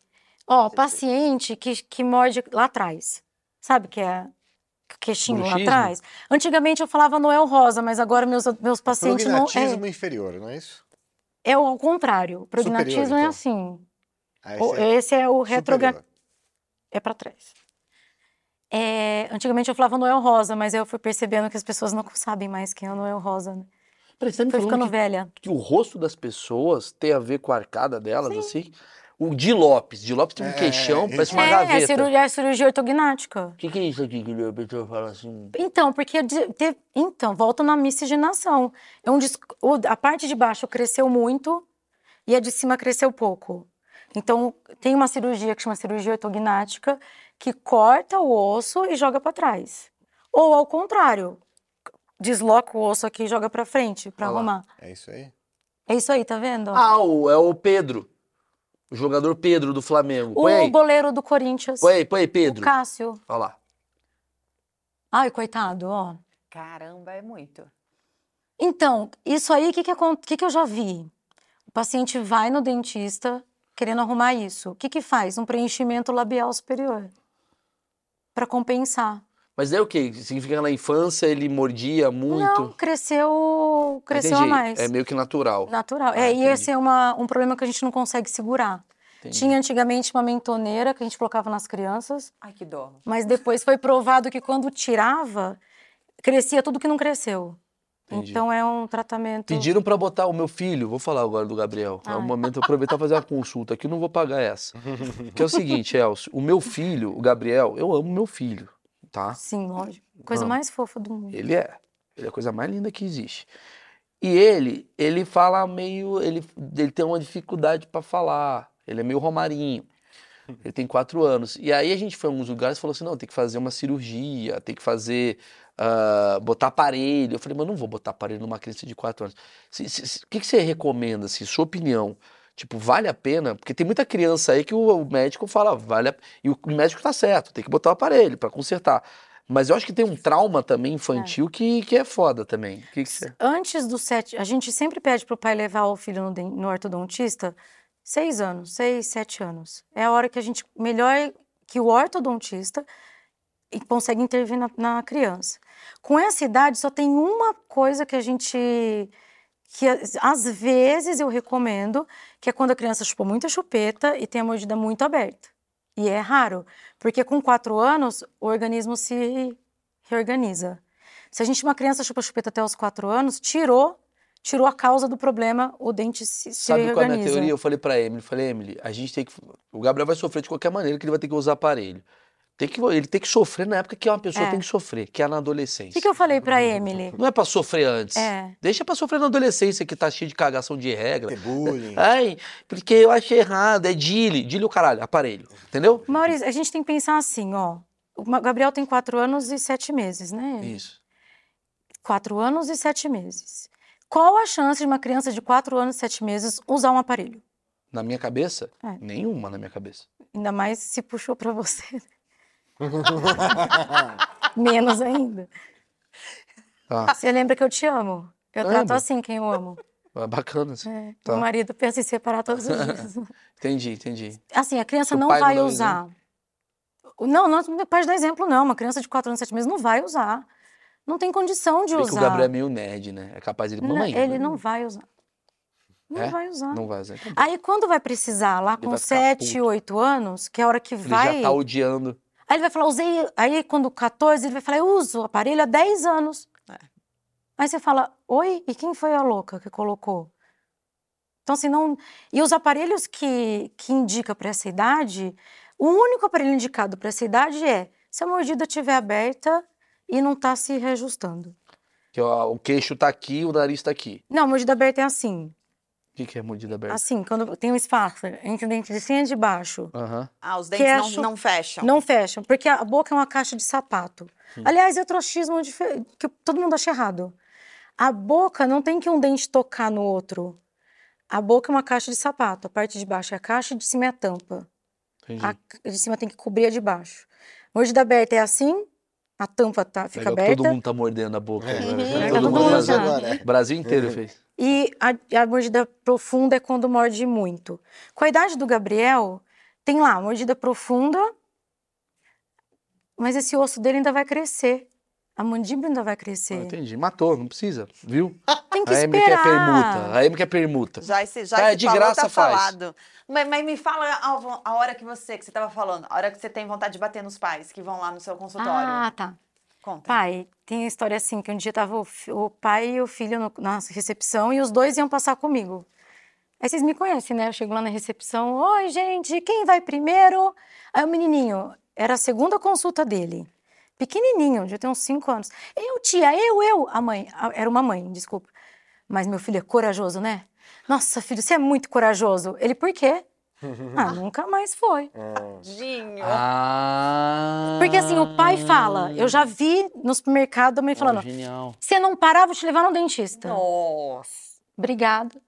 Ó, paciente que, que morde lá atrás. Sabe que é o queixinho lá Bruxismo? atrás? Antigamente eu falava Noel Rosa, mas agora meus, meus pacientes não. Prognatismo inferior, não é isso? É, é o contrário. O prognatismo é então. assim. Ah, O- esse é esse é o retrogra... superior. É pra trás. É, antigamente eu falava Noel Rosa, mas eu fui percebendo que as pessoas não sabem mais quem é o Noel Rosa. Né? Peraí, você tá me Foi ficando que, velha. que o rosto das pessoas tem a ver com a arcada delas, assim? O Di Lopes. Di Lopes tem um É, queixão, parece uma É, é gaveta. cirurgia, é cirurgia ortognática. O que, que é isso aqui que a pessoa fala assim? Então, porque te- então, volta na miscigenação. É um a parte de baixo cresceu muito e a de cima cresceu pouco. Então, tem uma cirurgia que chama cirurgia ortognática, que corta o osso e joga para trás. Ou ao contrário, desloca o osso aqui e joga para frente para arrumar. É isso aí? É isso aí, tá vendo? Ah, o- é o Pedro. O jogador Pedro do Flamengo. Põe o aí. goleiro do Corinthians, Põe aí, põe aí, o Pedro. Cássio. Olha lá. Ai, coitado, ó. Caramba, é muito. Então, isso aí, o que, que, que, que eu já vi? O paciente vai no dentista querendo arrumar isso. O que, que faz? Um preenchimento labial superior. Para compensar. Mas é o quê? Significa que na infância ele mordia muito? Não, cresceu, cresceu a mais. É meio que natural. Natural. Ah, é, e entendi. esse é uma, um problema que a gente não consegue segurar. Entendi. Tinha antigamente uma mentoneira que a gente colocava nas crianças, Ai, que dó. mas depois foi provado que quando tirava, crescia tudo que não cresceu. Entendi. Então é um tratamento. Pediram pra botar o meu filho, vou falar agora do Gabriel. É o Ai. momento de eu aproveitar e fazer uma consulta aqui, não vou pagar essa. Que é o seguinte, Elcio, o meu filho, o Gabriel, eu amo meu filho, tá? Sim, lógico. Coisa Não. mais fofa do mundo. Ele é. Ele é a coisa mais linda que existe. E ele, ele fala meio, ele, ele tem uma dificuldade pra falar. Ele é meio Romarinho. Ele tem quatro anos. E aí a gente foi em alguns lugares e falou assim, não, tem que fazer uma cirurgia, tem que fazer, ah, botar aparelho. Eu falei, mas não vou botar aparelho numa criança de quatro anos. O que, que você recomenda, assim, sua opinião? Tipo, vale a pena? Porque tem muita criança aí que o, o médico fala, vale a... E o médico tá certo, tem que botar o aparelho pra consertar. Mas eu acho que tem um trauma também infantil que, que é foda também. Que, que você... Antes dos sete, a gente sempre pede para o pai levar o filho no, no ortodontista seis anos, seis, sete anos. É a hora que a gente melhor que o ortodontista e consegue intervir na, na criança. Com essa idade só tem uma coisa que a gente que às- vezes eu recomendo, que é quando a criança chupou muita chupeta e tem a mordida muito aberta. E é raro, porque com quatro anos o organismo se reorganiza. Se a gente, uma criança chupa chupeta até os quatro anos, tirou, tirou a causa do problema, o dente se, se Sabe qual é a minha reorganiza. teoria? Eu falei pra Emily, falei, Emily, a gente tem que. O Gabriel vai sofrer de qualquer maneira que ele vai ter que usar aparelho. Tem que, ele tem que sofrer na época que uma pessoa É. tem que sofrer, que é na O adolescência. que, que eu falei pra Emily? Não é pra sofrer antes. É. Deixa pra sofrer na adolescência, que tá cheio de cagação de regra. Ter bullying. Ai, porque eu achei errado, é Dile. Dile o caralho, aparelho. Entendeu? Maurício, a gente tem que pensar assim, ó. O Gabriel tem quatro anos e sete meses, né? Isso. Quatro anos e sete meses. Qual a chance de uma criança de quatro anos e sete meses usar um aparelho? Na minha cabeça, É. nenhuma na minha cabeça. Ainda mais se puxou pra você. Menos ainda. Tá. Você lembra que eu te amo? Eu trato Lembro. assim quem eu amo. É bacana. Assim. É, Tá. Meu marido pensa em separar todos os dias. Entendi, entendi. Assim, a criança Seu não pai não vai dá um usar. Não, não não pode dar exemplo, não. Uma criança de 4 anos, 7 meses não vai usar. Não tem condição de Bem que usar. o Gabriel é meio nerd, né? É capaz de ele. Não, Mamãe. ele não vai usar. Não É? vai usar. Não vai usar. Então, Aí quando vai precisar, lá Ele com vai ficar 7, puto. 8 anos, que é a hora que ele vai. já tá odiando. Aí ele vai falar, usei. Aí quando 14, ele vai falar, eu uso o aparelho há 10 anos. É. Aí você fala, oi, e quem foi a louca que colocou? Então, assim, não. E os aparelhos que, que indica para essa idade, o único aparelho indicado para essa idade é se a mordida estiver aberta e não está se reajustando. Que ó, o queixo tá aqui, o nariz tá aqui. Não, a mordida aberta é assim. O que, que é mordida aberta? Assim, quando tem um espaço entre o dente de cima e de baixo. Aham. Ah, os dentes é não, não fecham. Não fecham, porque a boca é uma caixa de sapato. Aliás, é achismo dife- que todo mundo acha errado. A boca não tem que um dente tocar no outro. A boca é uma caixa de sapato. A parte de baixo é a caixa e de cima é a tampa. Entendi. A de cima tem que cobrir a de baixo. Mordida aberta é assim, a tampa tá, fica Legal aberta. todo mundo tá mordendo a boca É. agora. Uhum. né? Tá Todo todo mundo fazendo. já. agora. O Brasil inteiro fez. E a, a mordida profunda é quando morde muito. Com a idade do Gabriel, tem lá, mordida profunda, mas esse osso dele ainda vai crescer. A mandíbula ainda vai Ah, crescer. entendi. Matou, não precisa, viu? Tem que A Emily quer permuta. esperar. A Emily quer permuta. Já esse, já Tá, esse de falou, graça tá faz. falado. Mas, mas me fala a, a hora que você, que você tava falando, a hora que você tem vontade de bater nos pais que vão lá no seu consultório. Ah, tá. Conta. Pai, tem a história assim, que um dia tava o, o pai e o filho no- na recepção e os dois iam passar comigo. Aí vocês me conhecem, né? Eu chego lá na recepção, oi, gente, quem vai primeiro? Aí o menininho, era a segunda consulta dele. Pequenininho, já tem uns cinco anos. Eu, tia, eu, eu. A mãe, a- era uma mãe, desculpa. Mas meu filho é corajoso, né? Nossa, filho, você é muito corajoso. Ele, por quê? ah, nunca mais foi. Tadinho. Ah. Porque assim, o pai fala, eu já vi no supermercado a mãe Oh, falando, genial. você não parar, vou te levar no dentista. Nossa. Obrigada.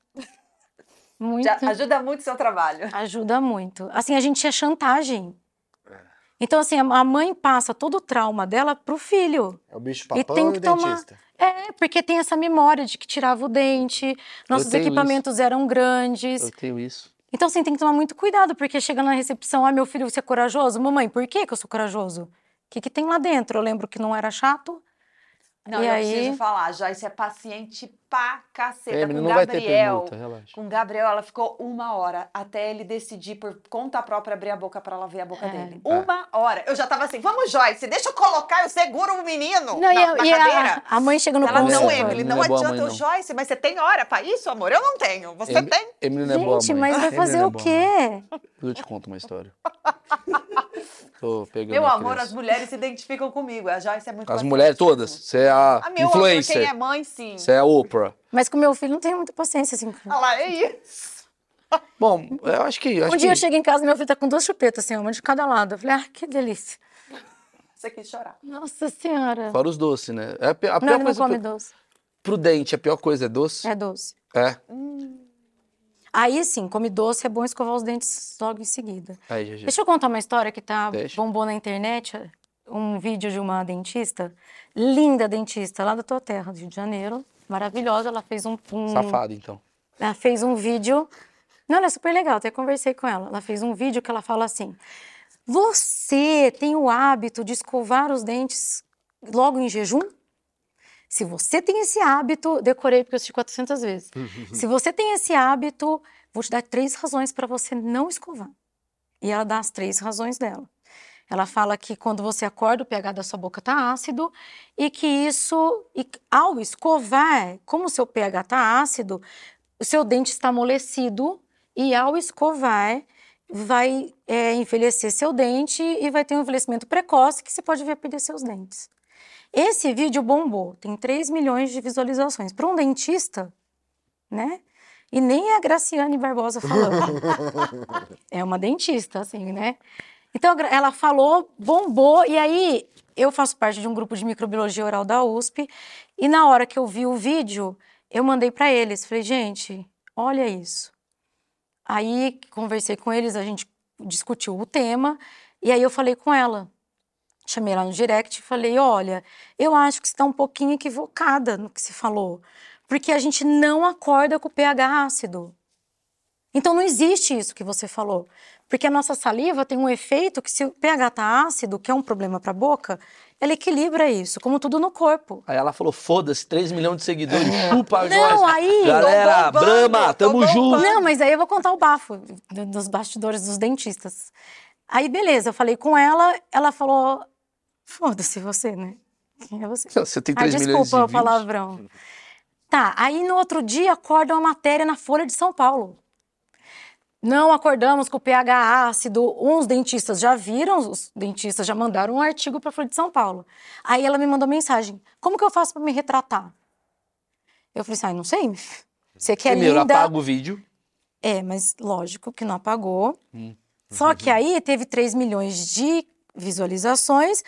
Muito. Já ajuda muito o seu trabalho. Ajuda muito. Assim, a gente é chantagem. Então, assim, a mãe passa todo o trauma dela pro filho. É o bicho E papão tem e que o tomar- dentista. É, porque tem essa memória de que tirava o dente, nossos equipamentos eram grandes. Eu tenho isso. Então, assim, tem que tomar muito cuidado, porque chega na recepção, ah, meu filho, você é corajoso? Mamãe, por que, que eu sou corajoso? O que, que tem lá dentro? Eu lembro que não era chato. Não, E eu aí? preciso falar, Joyce é paciente pra caceta. Emily, com não vai ter Gabriel. permuta, relaxa. Com o Gabriel, ela ficou uma hora até ele decidir por conta própria abrir a boca pra ela ver a boca É. dele. Uma hora. Eu já tava assim, vamos, Joyce, deixa eu colocar, eu seguro o menino Não, na, e, a- na e cadeira. a, a mãe chega no Ela não, consultório. Emily, não Não é boa adianta. mãe, não. Joyce, mas você tem hora pra isso, amor? Eu não tenho. Você Em- tem? Emily não é boa Gente, mãe. mas vai fazer é o boa quê? mãe. Eu te conto uma história. Tô pegando Meu a amor, as mulheres se identificam comigo. A Joyce é muito As mulheres todas. Você é a Ah, meu influencer. amor, quem é mãe, sim. Você é a Oprah. Mas com meu filho não tenho muita paciência, assim. Olha lá, é isso. Bom, eu acho que. Acho Um dia que... eu cheguei em casa e meu filho tá com duas chupetas, assim, uma de cada lado. Eu falei, ah, que delícia. Você quis chorar. Nossa Senhora. Fora os doces, né? É a, a Não, pior ele não coisa come pro, doce. pro dente, a pior coisa é doce? É doce. É. Aí sim, come doce, é bom escovar os dentes logo em seguida. Aí. Deixa eu contar uma história que tá Deixa. bombou na internet. Um vídeo de uma dentista, linda dentista, lá da tua terra, do Rio de Janeiro. Maravilhosa. Ela fez um, um Safado, então. Ela fez um vídeo. Não, ela é super legal, até conversei com ela. Ela fez um vídeo que ela fala assim: Você tem o hábito de escovar os dentes logo em jejum? Se você tem esse hábito, decorei porque eu assisti 400 vezes. Se você tem esse hábito, vou te dar três razões para você não escovar. E ela dá as três razões dela. Ela fala que quando você acorda, o pH da sua boca está ácido e que isso, e ao escovar, como o seu pH está ácido, o seu dente está amolecido e ao escovar vai é, envelhecer seu dente e vai ter um envelhecimento precoce que você pode ver perder seus dentes. Esse vídeo bombou, tem 3 milhões de visualizações. Para um dentista, né? E nem é a Graciane Barbosa falando. é uma dentista, assim, né? Então ela falou, bombou, e aí eu faço parte de um grupo de microbiologia oral da USP, e na hora que eu vi o vídeo, eu mandei para eles, falei, gente, olha isso. Aí conversei com eles, a gente discutiu o tema, e aí eu falei com ela. Chamei ela no direct e falei: olha, eu acho que você está um pouquinho equivocada no que se falou, porque a gente não acorda com o pH ácido. Então não existe isso que você falou. Porque a nossa saliva tem um efeito que, se o pH está ácido, que é um problema para a boca, ela equilibra isso, como tudo no corpo. Aí ela falou: foda-se, 3 milhões de seguidores, chupa a Não, aí- Galera, bombando, Brahma, tamo junto. Não, mas aí eu vou contar o bafo do- dos bastidores dos dentistas. Aí, beleza, eu falei com ela, ela falou: foda-se você, né? Quem é você? Você tem Ah, 3 milhões de desculpa o palavrão. Tá, aí no outro dia acorda uma matéria na Folha de São Paulo. Não acordamos com o pH ácido. Uns dentistas já viram, os dentistas já mandaram um artigo para a Folha de São Paulo. Aí ela me mandou mensagem: Como que eu faço para me retratar? Eu falei assim: ah, não sei. Você que é Primeiro, linda. apaga o vídeo. É, mas lógico que não apagou. Hum. Só que aí teve 3 milhões de visualizações.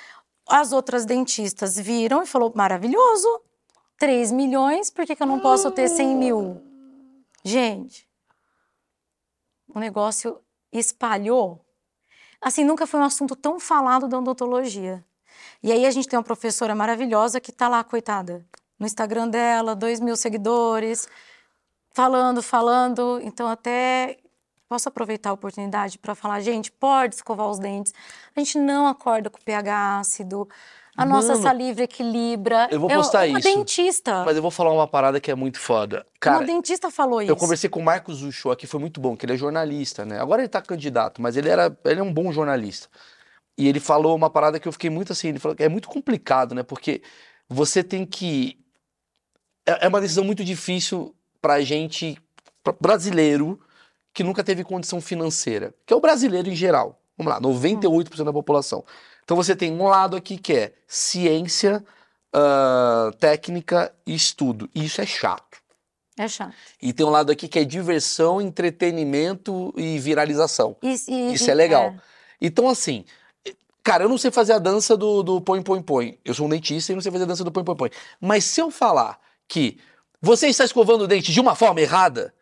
As outras dentistas viram e falou: maravilhoso, 3 milhões, por que, que eu não posso ter 100 mil? Gente, o negócio espalhou. Assim, nunca foi um assunto tão falado da odontologia. E aí a gente tem uma professora maravilhosa que tá lá, coitada, no Instagram dela, 2 mil seguidores, falando, falando. Então, até posso aproveitar a oportunidade para falar, gente, pode escovar os dentes. A gente não acorda com pH ácido. A nossa Mano, saliva equilibra. eu vou postar uma isso, dentista. Mas eu vou falar uma parada que é muito foda. uma Cara, dentista falou isso. eu conversei com o Marcos Uchoa aqui, foi muito bom, que ele é jornalista, né? Agora ele tá candidato, mas ele era, ele é um bom jornalista. E ele falou uma parada que eu fiquei muito assim, ele falou que é muito complicado, né? Porque você tem que é é uma decisão muito difícil pra gente pra brasileiro que nunca teve condição financeira, que é o brasileiro em geral. Vamos lá, 98% da população. Então você tem um lado aqui que é ciência, ah, técnica e estudo. E isso é chato. É chato. E tem um lado aqui que é diversão, entretenimento e viralização. E- e- Isso é legal. Então, assim, cara, eu não sei fazer a dança do, do põe, põe, põe. Eu sou um dentista e não sei fazer a dança do põe, põe, põe. Mas se eu falar que você está escovando o dente de uma forma errada,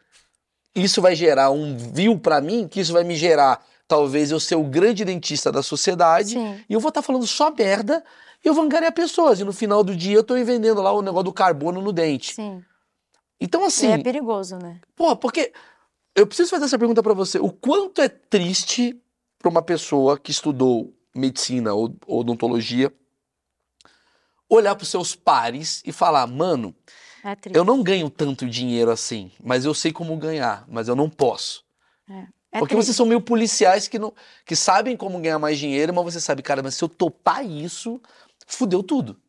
isso vai gerar um view pra mim, que isso vai me gerar, talvez, eu ser o grande dentista da sociedade, Sim. e eu vou estar falando só merda, e eu vou angariar pessoas. E no final do dia eu tô vendendo lá o negócio do carbono no dente. Sim. Então, assim, E é perigoso, né? Pô, porque eu preciso fazer essa pergunta pra você. O quanto é triste pra uma pessoa que estudou medicina ou ou odontologia olhar pros seus pares e falar, mano, É eu não ganho tanto dinheiro assim, mas eu sei como ganhar, mas eu não posso. É Porque triste. vocês são meio policiais que, não, que sabem como ganhar mais dinheiro, mas você sabe, cara, mas se eu topar isso, fudeu tudo.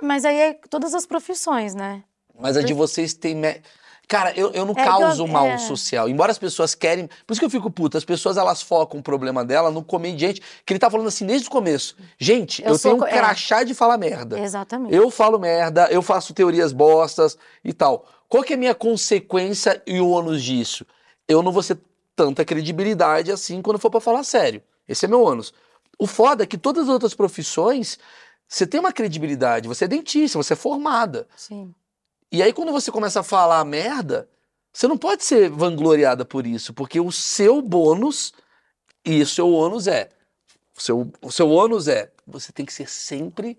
Mas aí é todas as profissões, né? Mas a de vocês tem. me- Cara, eu, eu não É que eu- causo mal é. social. Embora as pessoas querem. Por isso que eu fico puto. As pessoas elas focam o problema dela no comediante, que ele tá falando assim desde o começo. Gente, eu, Eu sou tenho um é. crachá de falar merda. Exatamente. Eu falo merda, eu faço teorias bostas e tal. Qual que é a minha consequência e o ônus disso? Eu não vou ser tanta credibilidade assim quando for pra falar sério. Esse é meu ônus. O foda é que todas as outras profissões, você tem uma credibilidade, você é dentista, você é formada. Sim. E aí, quando você começa a falar merda, você não pode ser vangloriada por isso, porque o seu bônus e o seu ônus é. O seu, o seu ônus é. Você tem que ser sempre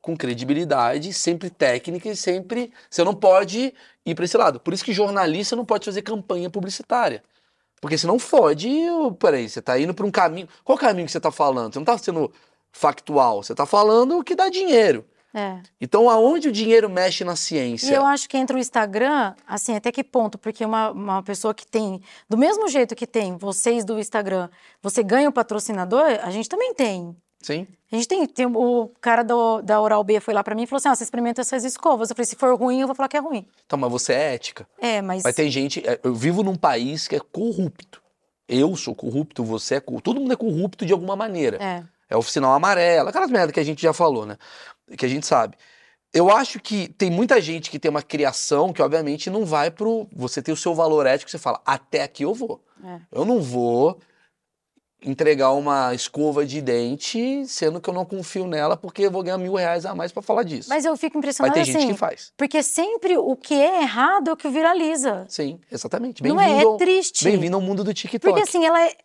com credibilidade, sempre técnica e sempre. Você não pode ir para esse lado. Por isso que jornalista não pode fazer campanha publicitária. Porque senão fode. Peraí, você tá indo para um caminho. Qual caminho que você tá falando? Você não tá sendo factual, você tá falando o que dá dinheiro. É. Então, aonde o dinheiro mexe na E ciência? eu acho que entra o Instagram, assim, até que ponto? Porque uma, uma pessoa que tem, do mesmo jeito que tem vocês do Instagram, você ganha o patrocinador, a gente também tem. Sim. A gente tem, tem o cara do, da Oral B foi lá pra mim e falou assim: ah, você experimenta essas escovas. Eu falei: se for ruim, eu vou falar que é ruim. Então, mas você é ética. É, mas. Mas tem gente. é, Eu vivo num país que é corrupto. Eu sou corrupto, você é corrupto. Todo mundo é corrupto de alguma maneira. É. É o sinal amarelo, aquelas merda que a gente já falou, né? Que a gente sabe. Eu acho que tem muita gente que tem uma criação que, obviamente, não vai pro. Você tem o seu valor ético, você fala, até aqui eu vou. É. Eu não vou entregar uma escova de dente, sendo que eu não confio nela, porque eu vou ganhar mil reais a mais pra falar disso. Mas eu fico Mas impressionada tem assim. gente que faz. Porque sempre o que é errado é o que viraliza. Sim, exatamente. Não é? É triste. Bem-vindo ao mundo do TikTok. Porque assim, ela é.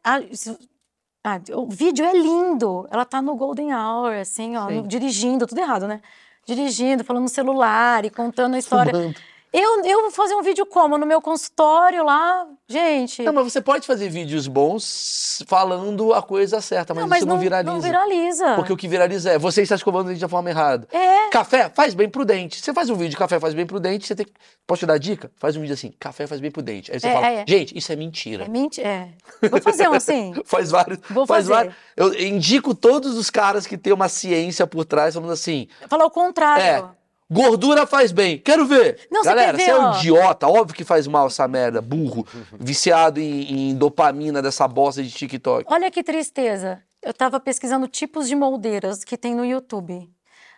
Ah, o vídeo é lindo. Ela tá no Golden Hour, assim, ó, no- dirigindo, tudo errado, né? Dirigindo, falando no celular e contando a história. Fumando. Eu, eu vou fazer um vídeo como? No meu consultório lá, gente. Não, mas você pode fazer vídeos bons falando a coisa certa, mas, isso não, viraliza. Não viraliza. Porque o que viraliza é você está escovando o dente da forma errada. É. Café faz bem pro dente. Você faz um vídeo de café faz bem pro dente, você tem que... Posso te dar dica? Faz um vídeo assim, café faz bem pro dente. Aí você É, fala, é, é. gente, isso é mentira. É mentira. É. Vou fazer um assim. Faz vários. Vou faz fazer. vários. Eu indico todos os caras que têm uma ciência por trás, falando assim: Falar o contrário. É. gordura faz bem. Quero ver. Não, você Galera, quer ver, você é um ó. idiota. Óbvio que faz mal essa merda, burro. viciado em, em dopamina dessa bosta de TikTok. Olha que tristeza. Eu tava pesquisando tipos de moldeiras que tem no YouTube.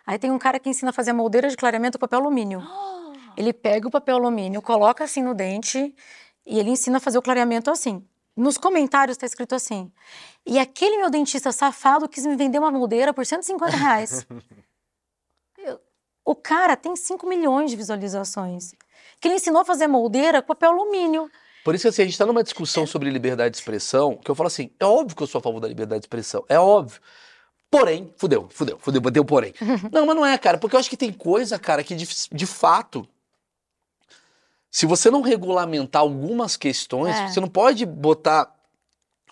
Aí tem um cara que ensina a fazer moldeira de clareamento com papel alumínio. Ele pega o papel alumínio, coloca assim no dente e ele ensina a fazer o clareamento assim. Nos comentários tá escrito assim. E aquele meu dentista safado quis me vender uma moldeira por 150 reais. O cara tem 5 milhões de visualizações. Que ele ensinou a fazer moldeira com papel alumínio. Por isso que assim, a gente tá numa discussão sobre liberdade de expressão, que eu falo assim, é óbvio que eu sou a favor da liberdade de expressão, é óbvio. Porém, fudeu, fudeu, fudeu, deu porém. não, mas não é, cara, porque eu acho que tem coisa, cara, que de, de fato, se você não regulamentar algumas questões, É. você não pode botar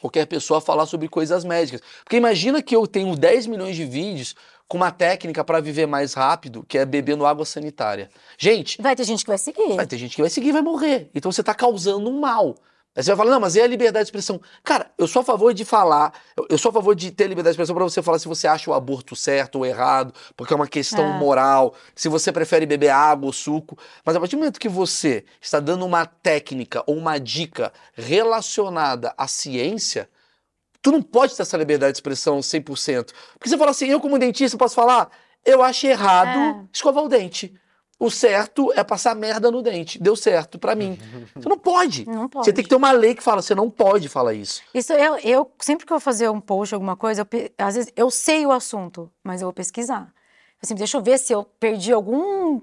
qualquer pessoa a falar sobre coisas médicas. Porque imagina que eu tenho 10 milhões de vídeos com uma técnica para viver mais rápido, que é bebendo água sanitária. Gente, Vai ter gente que vai seguir. Vai ter gente que vai seguir e vai morrer. Então você está causando um mal. Aí você vai falar, não, mas e a liberdade de expressão? Cara, eu sou a favor de falar, eu- sou a favor de ter liberdade de expressão pra você falar se você acha o aborto certo ou errado, porque é uma questão É. moral, se você prefere beber água ou suco. Mas a partir do momento que você está dando uma técnica ou uma dica relacionada à ciência, tu não pode ter essa liberdade de expressão 100%. Porque você fala assim, eu como dentista posso falar, eu acho errado É. escovar o dente. O certo é passar merda no dente. Deu certo pra mim. Você não pode. Não pode. Você tem que ter uma lei que fala, você não pode falar isso. Isso eu, eu sempre que eu vou fazer um post, alguma coisa, eu às vezes eu sei o assunto, mas eu vou pesquisar. Assim, deixa eu ver se eu perdi algum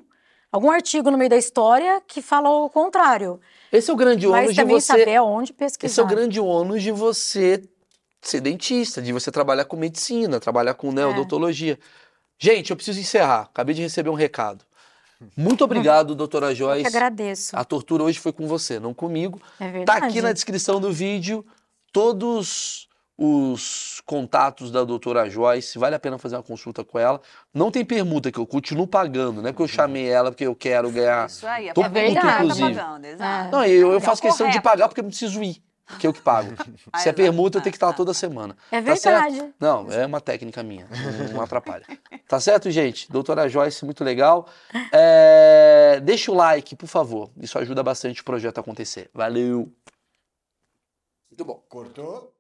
algum artigo no meio da história que fala o contrário. Esse é o grande ônus Mas de também você. saber aonde pesquisar. Esse é o grande ônus de você ser dentista, de você trabalhar com medicina, trabalhar com neodontologia. Gente, eu preciso encerrar. Acabei de receber um recado. Muito obrigado, doutora Eu Joyce. que agradeço. A tortura hoje foi com você, não comigo. É Tá verdade. aqui na descrição do vídeo todos os contatos da doutora Joyce. Vale a pena fazer uma consulta com ela. Não tem permuta, que eu continuo pagando, não é porque eu chamei ela porque eu quero ganhar. Isso aí, é Tô pra puto, ver que tá inclusive. pagando, exato. Não, eu, eu faço questão de pagar porque eu não preciso ir, que eu que pago. Se é permuta, eu tenho que estar toda semana. É Tá certo? verdade. Não, é uma técnica minha, não, não atrapalha. Tá certo, gente? Doutora Joyce, muito legal. É, Deixa o like, por favor. Isso ajuda bastante o projeto a acontecer. Valeu! Muito bom. Cortou?